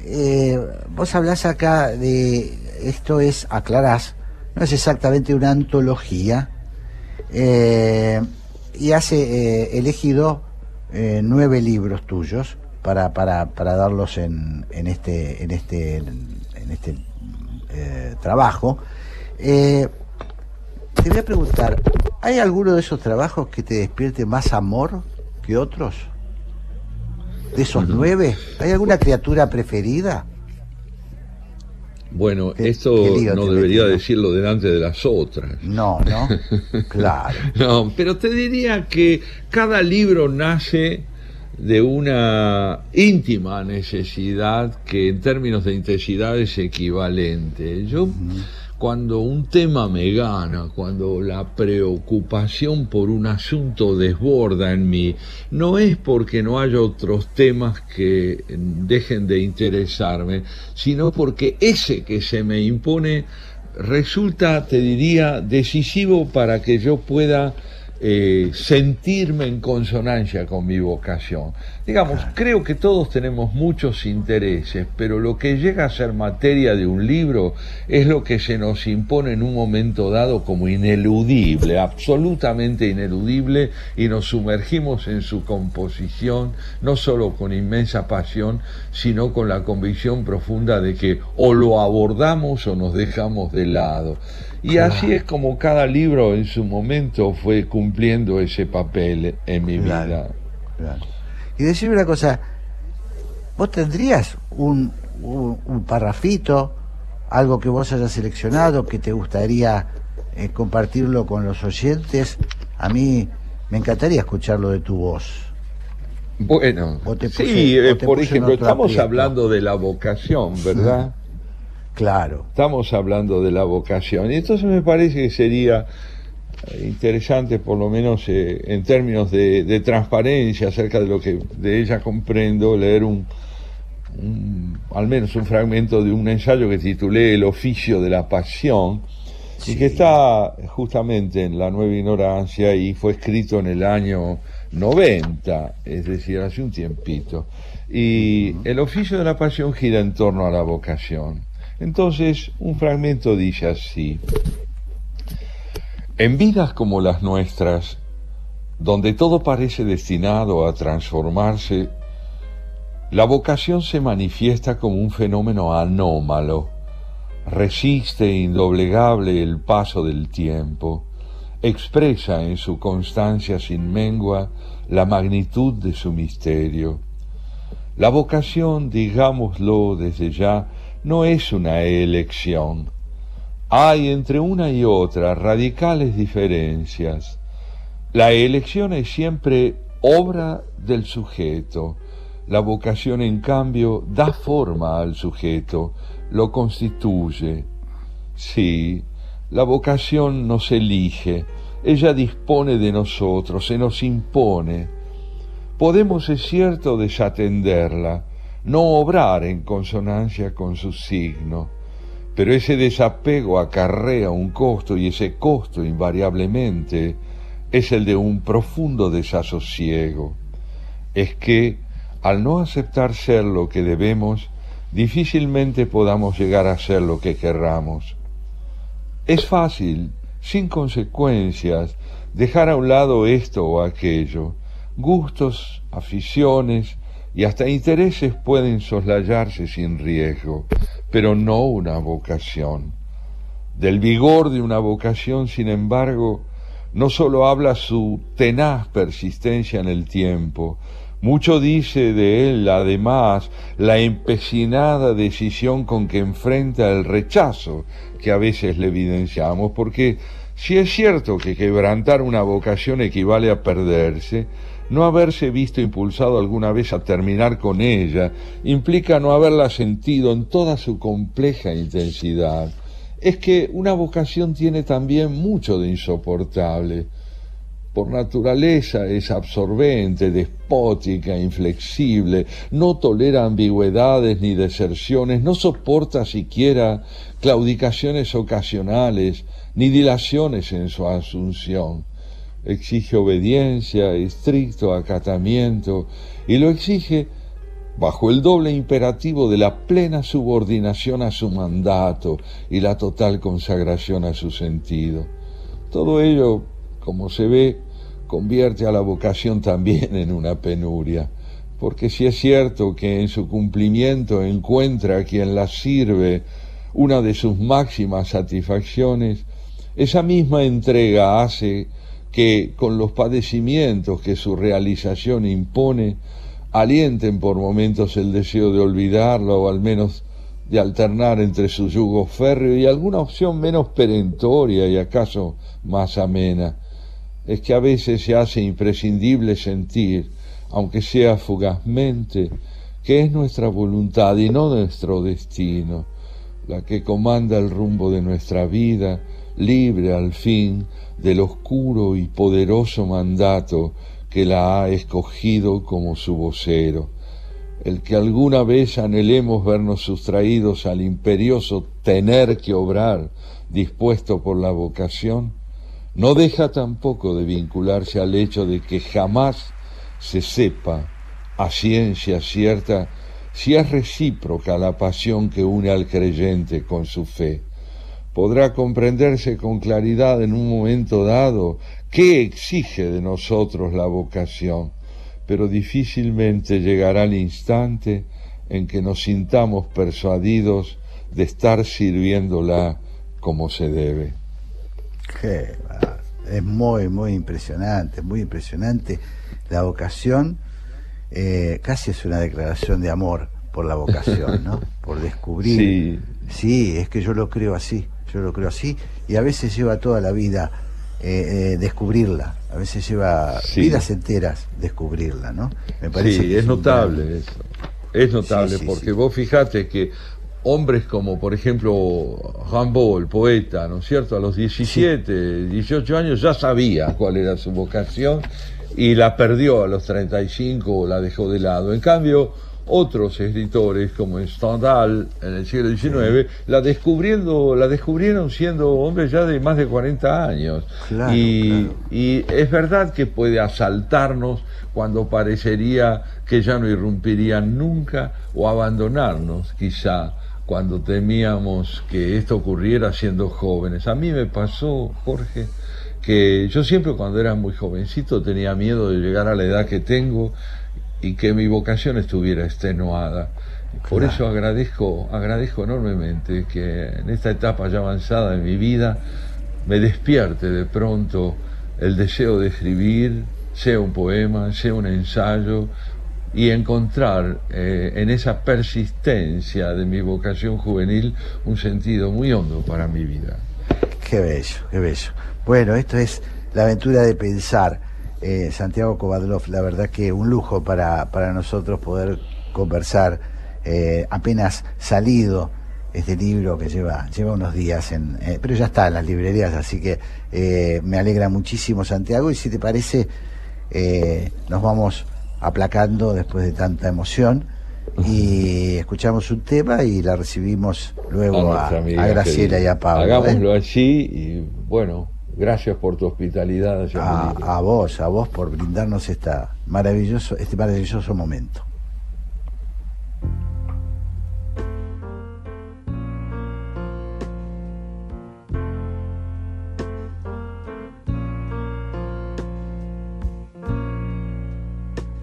Eh, vos hablás acá de, esto es, aclarás, no es exactamente una antología, eh, y has eh, elegido nueve libros tuyos para, para, para darlos en, en este, en este, en este trabajo. Te voy a preguntar, ¿hay alguno de esos trabajos que te despierte más amor que otros? ¿De esos nueve? ¿Hay alguna criatura preferida? Bueno, esto no debería metí, ¿no? decirlo delante de las otras. No, ¿no? Claro. No, pero te diría que cada libro nace de una íntima necesidad que en términos de intensidad es equivalente. Yo, cuando un tema me gana, cuando la preocupación por un asunto desborda en mí, no es porque no haya otros temas que dejen de interesarme, sino porque ese que se me impone resulta, te diría, decisivo para que yo pueda eh, sentirme en consonancia con mi vocación. Digamos, creo que todos tenemos muchos intereses, pero lo que llega a ser materia de un libro es lo que se nos impone en un momento dado como ineludible, absolutamente ineludible, y nos sumergimos en su composición, no solo con inmensa pasión, sino con la convicción profunda de que o lo abordamos o nos dejamos de lado. Y así es como cada libro en su momento fue cumpliendo ese papel en mi vida. Y decirme una cosa, ¿vos tendrías un, un, un parrafito, algo que vos hayas seleccionado, que te gustaría eh, compartirlo con los oyentes? A mí me encantaría escucharlo de tu voz. Bueno, puse- sí, eh, por ejemplo, estamos aprieto. hablando de la vocación, ¿verdad? Claro. Estamos hablando de la vocación. Y entonces me parece que sería eh, interesante, por lo menos eh, en términos de, de transparencia acerca de lo que de ella comprendo, leer un, un- al menos un fragmento de un ensayo que titulé El oficio de la pasión, y que está justamente en La Nueva Ignorancia y fue escrito en el año 90, es decir, hace un tiempito. Y el oficio de la pasión gira en torno a la vocación. Entonces, un fragmento dice así, en vidas como las nuestras, donde todo parece destinado a transformarse, la vocación se manifiesta como un fenómeno anómalo, resiste indoblegable el paso del tiempo, expresa en su constancia sin mengua la magnitud de su misterio. La vocación, digámoslo desde ya, no es una elección. Hay entre una y otra radicales diferencias. La elección es siempre obra del sujeto, La vocación, en cambio, da forma al sujeto, lo constituye. Sí, la vocación nos elige, ella dispone de nosotros, se nos impone. Podemos, es cierto, desatenderla, no obrar en consonancia con su signo, pero ese desapego acarrea un costo y ese costo invariablemente es el de un profundo desasosiego. Es que, al no aceptar ser lo que debemos, difícilmente podamos llegar a ser lo que querramos. Es fácil, sin consecuencias, dejar a un lado esto o aquello. Gustos, aficiones y hasta intereses pueden soslayarse sin riesgo, pero no una vocación. Del vigor de una vocación, sin embargo, no sólo habla su tenaz persistencia en el tiempo, mucho dice de él, además, la empecinada decisión con que enfrenta el rechazo que a veces le evidenciamos, porque si es cierto que quebrantar una vocación equivale a perderse, no haberse visto impulsado alguna vez a terminar con ella implica no haberla sentido en toda su compleja intensidad. Es que una vocación tiene también mucho de insoportable por naturaleza es absorbente, despótica, inflexible, no tolera ambigüedades ni deserciones, no soporta siquiera claudicaciones ocasionales ni dilaciones en su asunción. Exige obediencia, estricto acatamiento, y lo exige bajo el doble imperativo de la plena subordinación a su mandato y la total consagración a su sentido. Todo ello, como se ve, convierte a la vocación también en una penuria, porque si es cierto que en su cumplimiento encuentra a quien la sirve una de sus máximas satisfacciones, esa misma entrega hace que con los padecimientos que su realización impone, alienten por momentos el deseo de olvidarlo o al menos de alternar entre su yugo férreo y alguna opción menos perentoria y acaso más amena. Es que a veces se hace imprescindible sentir, aunque sea fugazmente, que es nuestra voluntad y no nuestro destino, la que comanda el rumbo de nuestra vida, libre al fin del oscuro y poderoso mandato que la ha escogido como su vocero. El que alguna vez anhelemos vernos sustraídos al imperioso tener que obrar dispuesto por la vocación, no deja tampoco de vincularse al hecho de que jamás se sepa a ciencia cierta si es recíproca la pasión que une al creyente con su fe. Podrá comprenderse con claridad en un momento dado qué exige de nosotros la vocación, pero difícilmente llegará el instante en que nos sintamos persuadidos de estar sirviéndola como se debe. Es muy, muy impresionante, muy impresionante. La vocación eh, casi es una declaración de amor por la vocación, ¿no? Por descubrir. Sí. Sí, es que yo lo creo así, yo lo creo así, y a veces lleva toda la vida eh, eh, descubrirla, a veces lleva Sí. vidas enteras descubrirla, ¿no? Me parece sí, que es notable gran- eso. Es notable Sí, porque vos fijate que hombres como, por ejemplo, Rimbaud, el poeta, ¿no es cierto? A los 17, 18 años ya sabía cuál era su vocación y la perdió a los 35 o la dejó de lado. En cambio, otros escritores como Stendhal en el siglo XIX la descubriendo la descubrieron siendo hombres ya de más de 40 años Claro, y, y es verdad que puede asaltarnos cuando parecería que ya no irrumpirían nunca o abandonarnos quizá cuando temíamos que esto ocurriera siendo jóvenes. A mí me pasó, Jorge, que yo siempre cuando era muy jovencito tenía miedo de llegar a la edad que tengo y que mi vocación estuviera extenuada. Por Claro. eso agradezco, agradezco enormemente que en esta etapa ya avanzada de mi vida me despierte de pronto el deseo de escribir, sea un poema, sea un ensayo, y encontrar eh, en esa persistencia de mi vocación juvenil un sentido muy hondo para mi vida. Qué bello, qué bello. Bueno, esto es la aventura de pensar. Eh, Santiago Kovadlov, la verdad que un lujo para, para nosotros poder conversar eh, apenas salido este libro que lleva, lleva unos días, en, eh, pero ya está en las librerías, así que eh, me alegra muchísimo Santiago y si te parece eh, nos vamos aplacando después de tanta emoción y escuchamos un tema y la recibimos luego a, Graciela querida. y a Pablo. Hagámoslo allí y bueno, gracias por tu hospitalidad. a, a vos, a vos por brindarnos esta maravilloso, este maravilloso momento.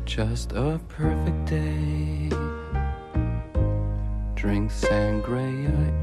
Just a perfect day. Drink sangria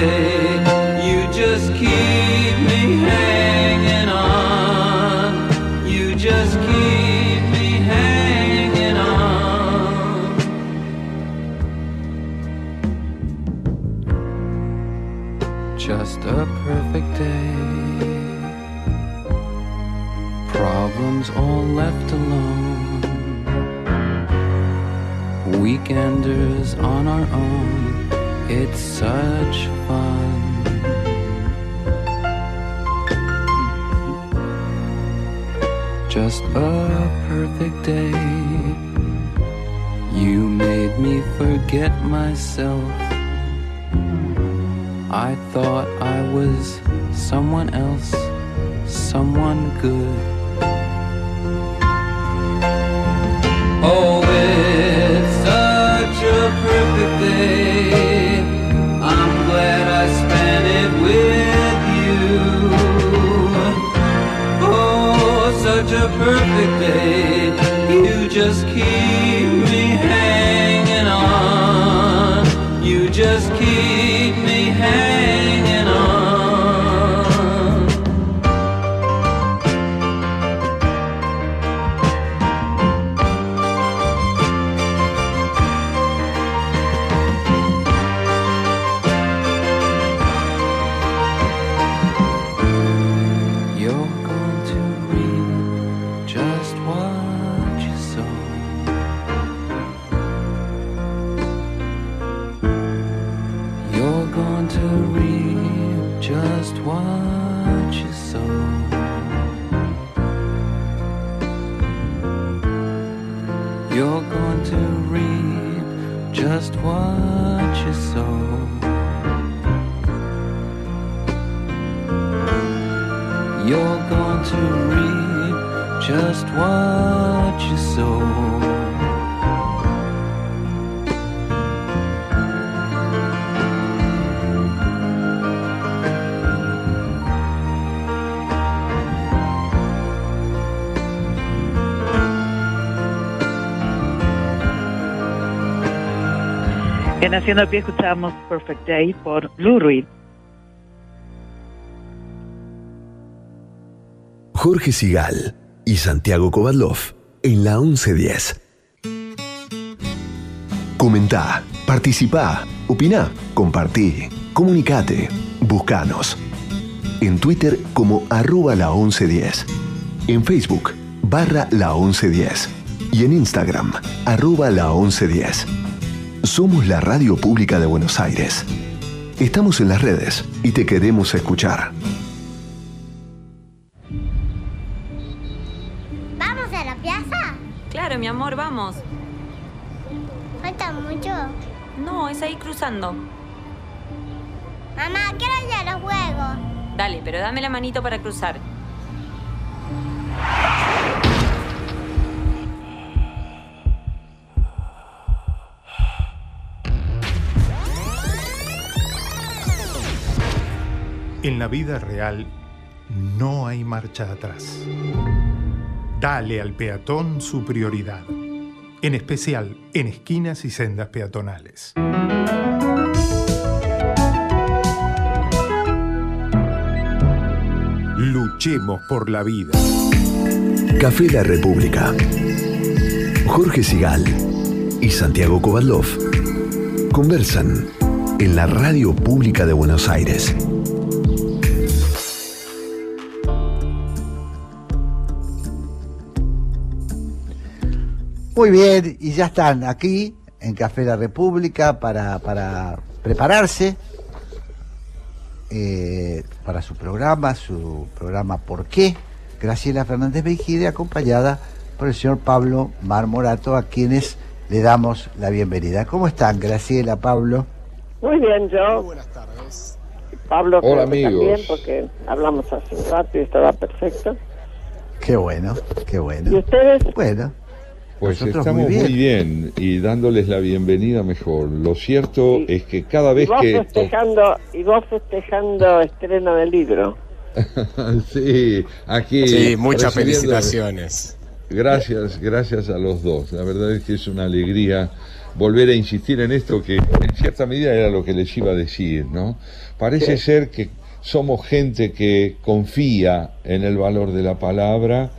day. Perfect day. You made me forget myself. Haciendo Pie escuchábamos Perfect Day por Blue Reed. Jorge Sigal y Santiago Kovadlov en la 1110. Comentá, participá, opina, compartí, comunicate, buscanos. En Twitter como arroba la 1110. En Facebook barra la 1110. Y en Instagram arroba la 1110. Somos la radio pública de Buenos Aires. Estamos en las redes y te queremos escuchar. ¿Vamos a la plaza? Claro, mi amor, vamos. ¿Falta mucho? No, es ahí cruzando. Mamá, quiero ir a los juegos. Dale, pero dame la manito para cruzar. En la vida real no hay marcha atrás. Dale al peatón su prioridad, en especial en esquinas y sendas peatonales. Luchemos por la vida. Café La República. Jorge Sigal y Santiago Kovadlov conversan en la Radio Pública de Buenos Aires. Muy bien, y ya están aquí en Café La República para, para prepararse eh, para su programa, su programa ¿Por qué? Graciela Fernández Beijide, acompañada por el señor Pablo Marmorato, a quienes le damos la bienvenida. ¿Cómo están, Graciela, Pablo? Muy bien, yo. buenas tardes. Pablo, Hola, creo que amigos. también, porque hablamos hace un rato y estaba perfecto. Qué bueno, qué bueno. ¿Y ustedes? Bueno, Pues Nosotros estamos muy muy bien. y dándoles la bienvenida mejor. Lo cierto es que cada Y vez vos, que... festejando, y vos festejando estreno del libro. sí, aquí... Sí, muchas felicitaciones. Gracias, gracias a los dos. La verdad es que es una alegría volver a insistir en esto que en cierta medida era lo que les iba a decir, ¿no? Parece Sí. ser que somos gente que confía en el valor de la palabra,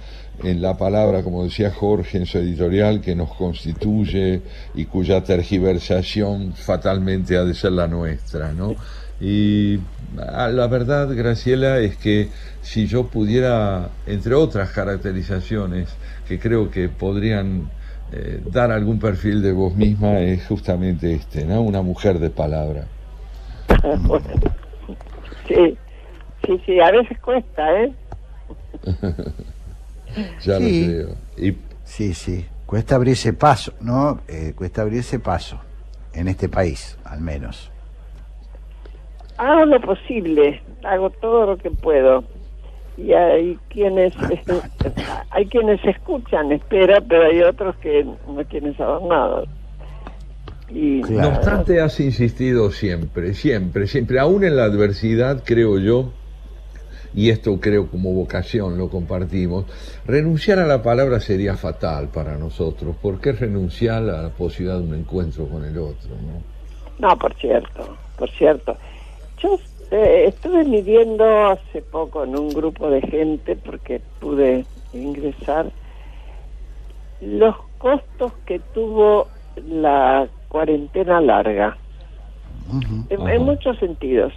en la palabra, como decía Jorge en su editorial, que nos constituye y cuya tergiversación fatalmente ha de ser la nuestra, ¿no? Y ah, la verdad, Graciela, es que si yo pudiera, entre otras caracterizaciones que creo que podrían eh, dar algún perfil de vos misma, es justamente este, ¿no? Una mujer de palabra. Sí, sí, sí, a veces cuesta, ¿eh? ya Sí. lo creo. Y Sí, sí. Cuesta abrirse paso, ¿no? Eh, cuesta abrirse paso en este país, al menos. Hago lo posible, hago todo lo que puedo. Y hay quienes hay quienes escuchan, espera, pero hay otros que no quieren saber nada. Y No obstante, has insistido siempre, siempre, siempre, aún en la adversidad, creo yo, y esto creo como vocación lo compartimos, renunciar a la palabra sería fatal para nosotros. ¿Por qué renunciar a la posibilidad de un encuentro con el otro? ¿no? No, por cierto, por cierto. Yo eh, estuve midiendo hace poco en un grupo de gente, porque pude ingresar, los costos que tuvo la cuarentena larga, en, en muchos sentidos.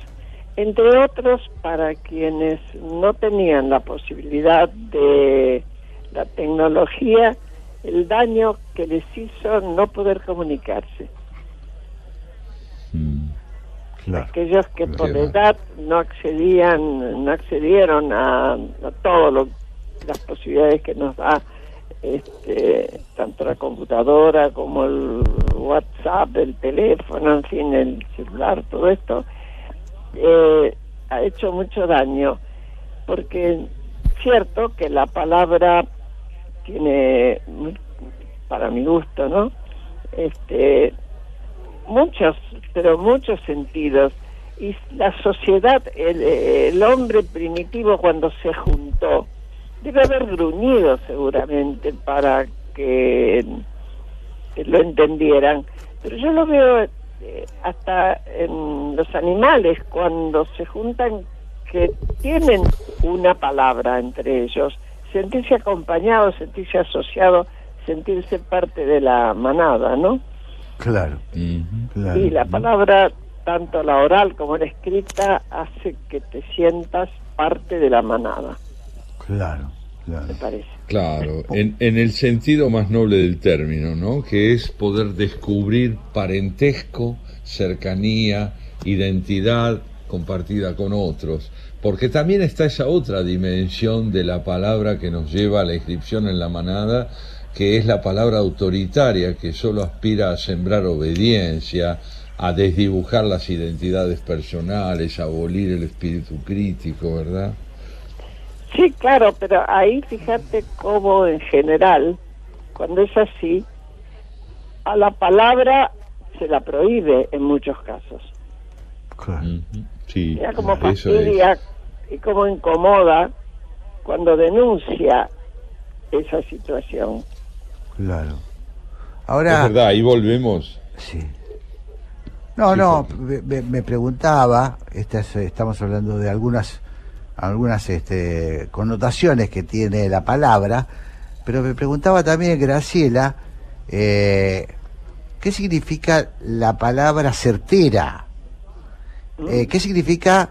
Entre otros, para quienes no tenían la posibilidad de la tecnología, el daño que les hizo no poder comunicarse. aquellos que por edad no accedían no accedieron a, a todo lo las posibilidades que nos da este, tanto la computadora como el WhatsApp, el teléfono, en fin, el celular, todo esto, eh, ha hecho mucho daño, porque es cierto que la palabra tiene, para mi gusto, ¿no? Este, muchos, pero muchos sentidos. Y la sociedad, el, el hombre primitivo cuando se juntó, debe haber gruñido seguramente para que lo entendieran. Pero yo lo veo eh, hasta en los animales, cuando se juntan, que tienen una palabra entre ellos, sentirse acompañado, sentirse asociado, sentirse parte de la manada, ¿no? Claro. claro. Y la palabra, tanto la oral como la escrita, hace que te sientas parte de la manada, Claro, claro. me parece. Claro, en, en el sentido más noble del término, ¿no? Que es poder descubrir parentesco, cercanía, identidad compartida con otros. Porque también está esa otra dimensión de la palabra que nos lleva a la inscripción en la manada, que es la palabra autoritaria, que solo aspira a sembrar obediencia, a desdibujar las identidades personales, a abolir el espíritu crítico, ¿verdad? Sí, claro, pero ahí fíjate cómo en general, cuando es así, a la palabra se la prohíbe en muchos casos. Sí, Mira cómo eso es. fastidia y cómo incomoda cuando denuncia esa situación. Claro. Es Ahora, verdad, ahí volvemos. Sí. no, no, me, me- me preguntaba, estas, eh, estamos hablando de algunas, algunas este, connotaciones que tiene la palabra, pero me preguntaba también, Graciela, eh, ¿qué significa la palabra certera? Eh, ¿Qué significa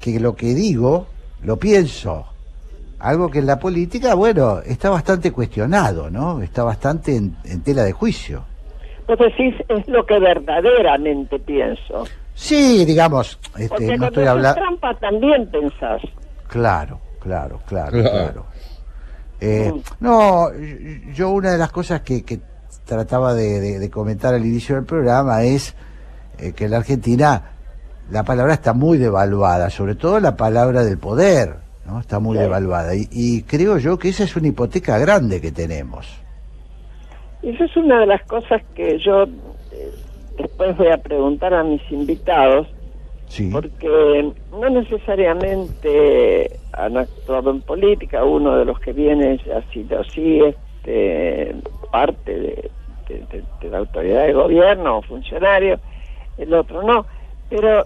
que lo que digo lo pienso? Algo que en la política, bueno, está bastante cuestionado, ¿no? Está bastante en, en tela de juicio. Vos decís, es lo que verdaderamente pienso. Sí, digamos, este, Porque no estoy hablando... trampa también pensás. Claro, claro, claro, Claro. Eh, no, y- yo una de las cosas que, que trataba de, de- de comentar al inicio del programa es eh, que en la Argentina la palabra está muy devaluada, sobre todo la palabra del poder, ¿no? Está muy Sí. devaluada. Y, y creo yo que esa es una hipoteca grande que tenemos. Y Esa es una de las cosas que yo eh, después voy a preguntar a mis invitados, Sí. porque no necesariamente han actuado en política, uno de los que viene ha sido así, este, parte de, de- de- de la autoridad de gobierno o funcionario, el otro no, pero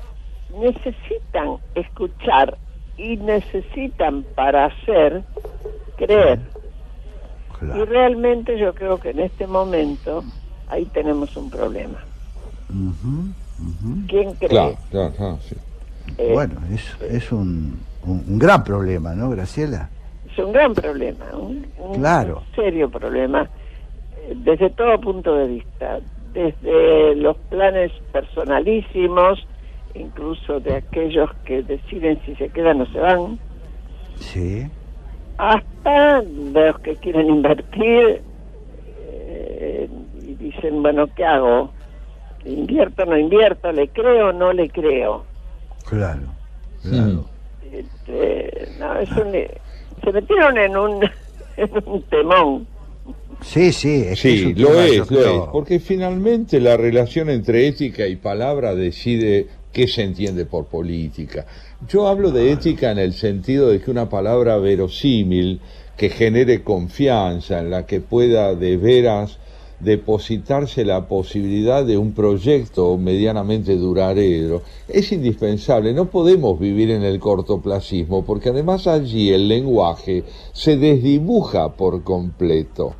necesitan escuchar y necesitan para hacer creer. Y realmente yo creo que en este momento ahí tenemos un problema. ¿Quién cree? Claro, claro, claro, sí. Eh, bueno, es, es un, un- un gran problema, ¿no, Graciela? Es un gran problema, un, un Claro. serio problema, desde todo punto de vista, desde los planes personalísimos, incluso de aquellos que deciden si se quedan o se van, Sí. hasta de los que quieren invertir eh, y dicen, bueno, ¿qué hago? ¿Invierto o no invierto? ¿Le creo o no le creo? Claro. Claro. Este, no, es un- se metieron en un, en un temón. Sí, sí, es que Sí, lo tema, es, lo creo- es, porque finalmente la relación entre ética y palabra decide qué se entiende por política. Yo hablo de ética en el sentido de que una palabra verosímil que genere confianza, en la que pueda de veras depositarse la posibilidad de un proyecto medianamente duradero, es indispensable. No podemos vivir en el cortoplacismo, porque además allí el lenguaje se desdibuja por completo.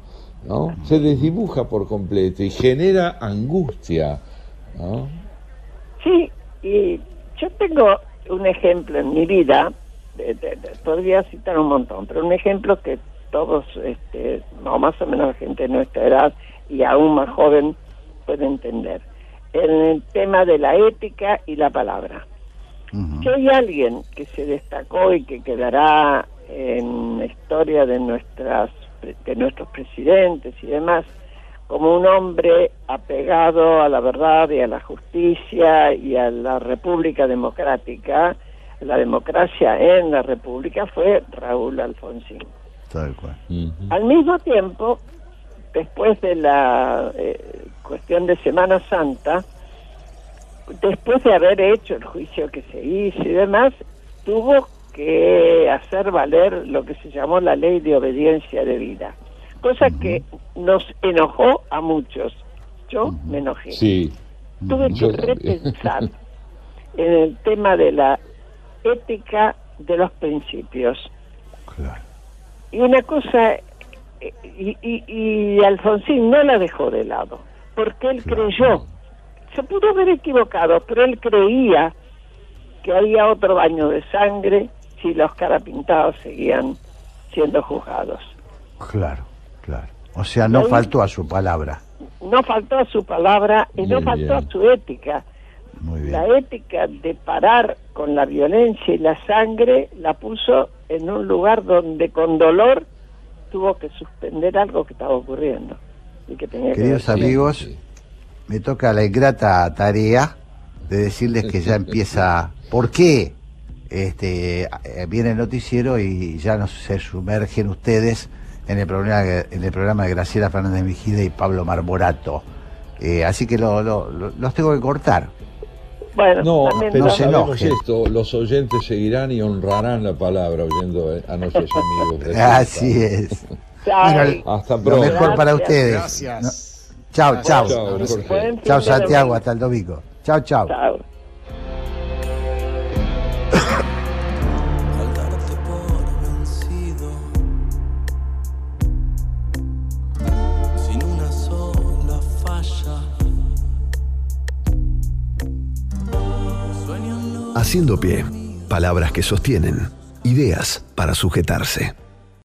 ¿no? Se desdibuja por completo y genera angustia, ¿no? Sí, y yo tengo un ejemplo en mi vida, de- de- podría citar un montón, pero un ejemplo que todos, este, no, más o menos gente de nuestra edad y aún más joven puede entender. En el tema de la ética y la palabra. Si hay alguien que se destacó y que quedará en la historia de nuestras de nuestros presidentes y demás como un hombre apegado a la verdad y a la justicia y a la República Democrática, la democracia en la República fue Raúl Alfonsín. Tal cual. Al mismo tiempo, después de la eh, cuestión de Semana Santa, después de haber hecho el juicio que se hizo y demás, tuvo que hacer valer lo que se llamó la ley de obediencia debida, cosa que nos enojó a muchos. Yo me enojé. Sí. Tuve que repensar en el tema de la ética de los principios. Y una cosa, y, y, y Alfonsín no la dejó de lado, porque él creyó, se pudo haber equivocado, pero él creía que había otro baño de sangre si los carapintados seguían siendo juzgados. Claro, claro. O sea, no Ahí- faltó a su palabra. No faltó a su palabra y no faltó bien. a su ética. La ética de parar con la violencia y la sangre la puso en un lugar donde con dolor tuvo que suspender algo que estaba ocurriendo. Y que tenía que Queridos amigos, me toca la ingrata tarea de decirles que ya empieza. ¿Por qué? Este, eh, viene el noticiero y ya nos se sumergen ustedes en el programa, en el programa de Graciela Fernández Mejide y Pablo Marmorato. Eh, así que lo- lo- lo- los tengo que cortar. Bueno, No, pero no- sabemos esto, los oyentes seguirán y honrarán la palabra oyendo eh, a nuestros amigos. de Así es. Hasta Lo pronto. mejor para ustedes. Gracias. Chao, chao. Chao, Santiago. Hasta el domingo. Chao, chao. Haciendo pie, palabras que sostienen, ideas para sujetarse.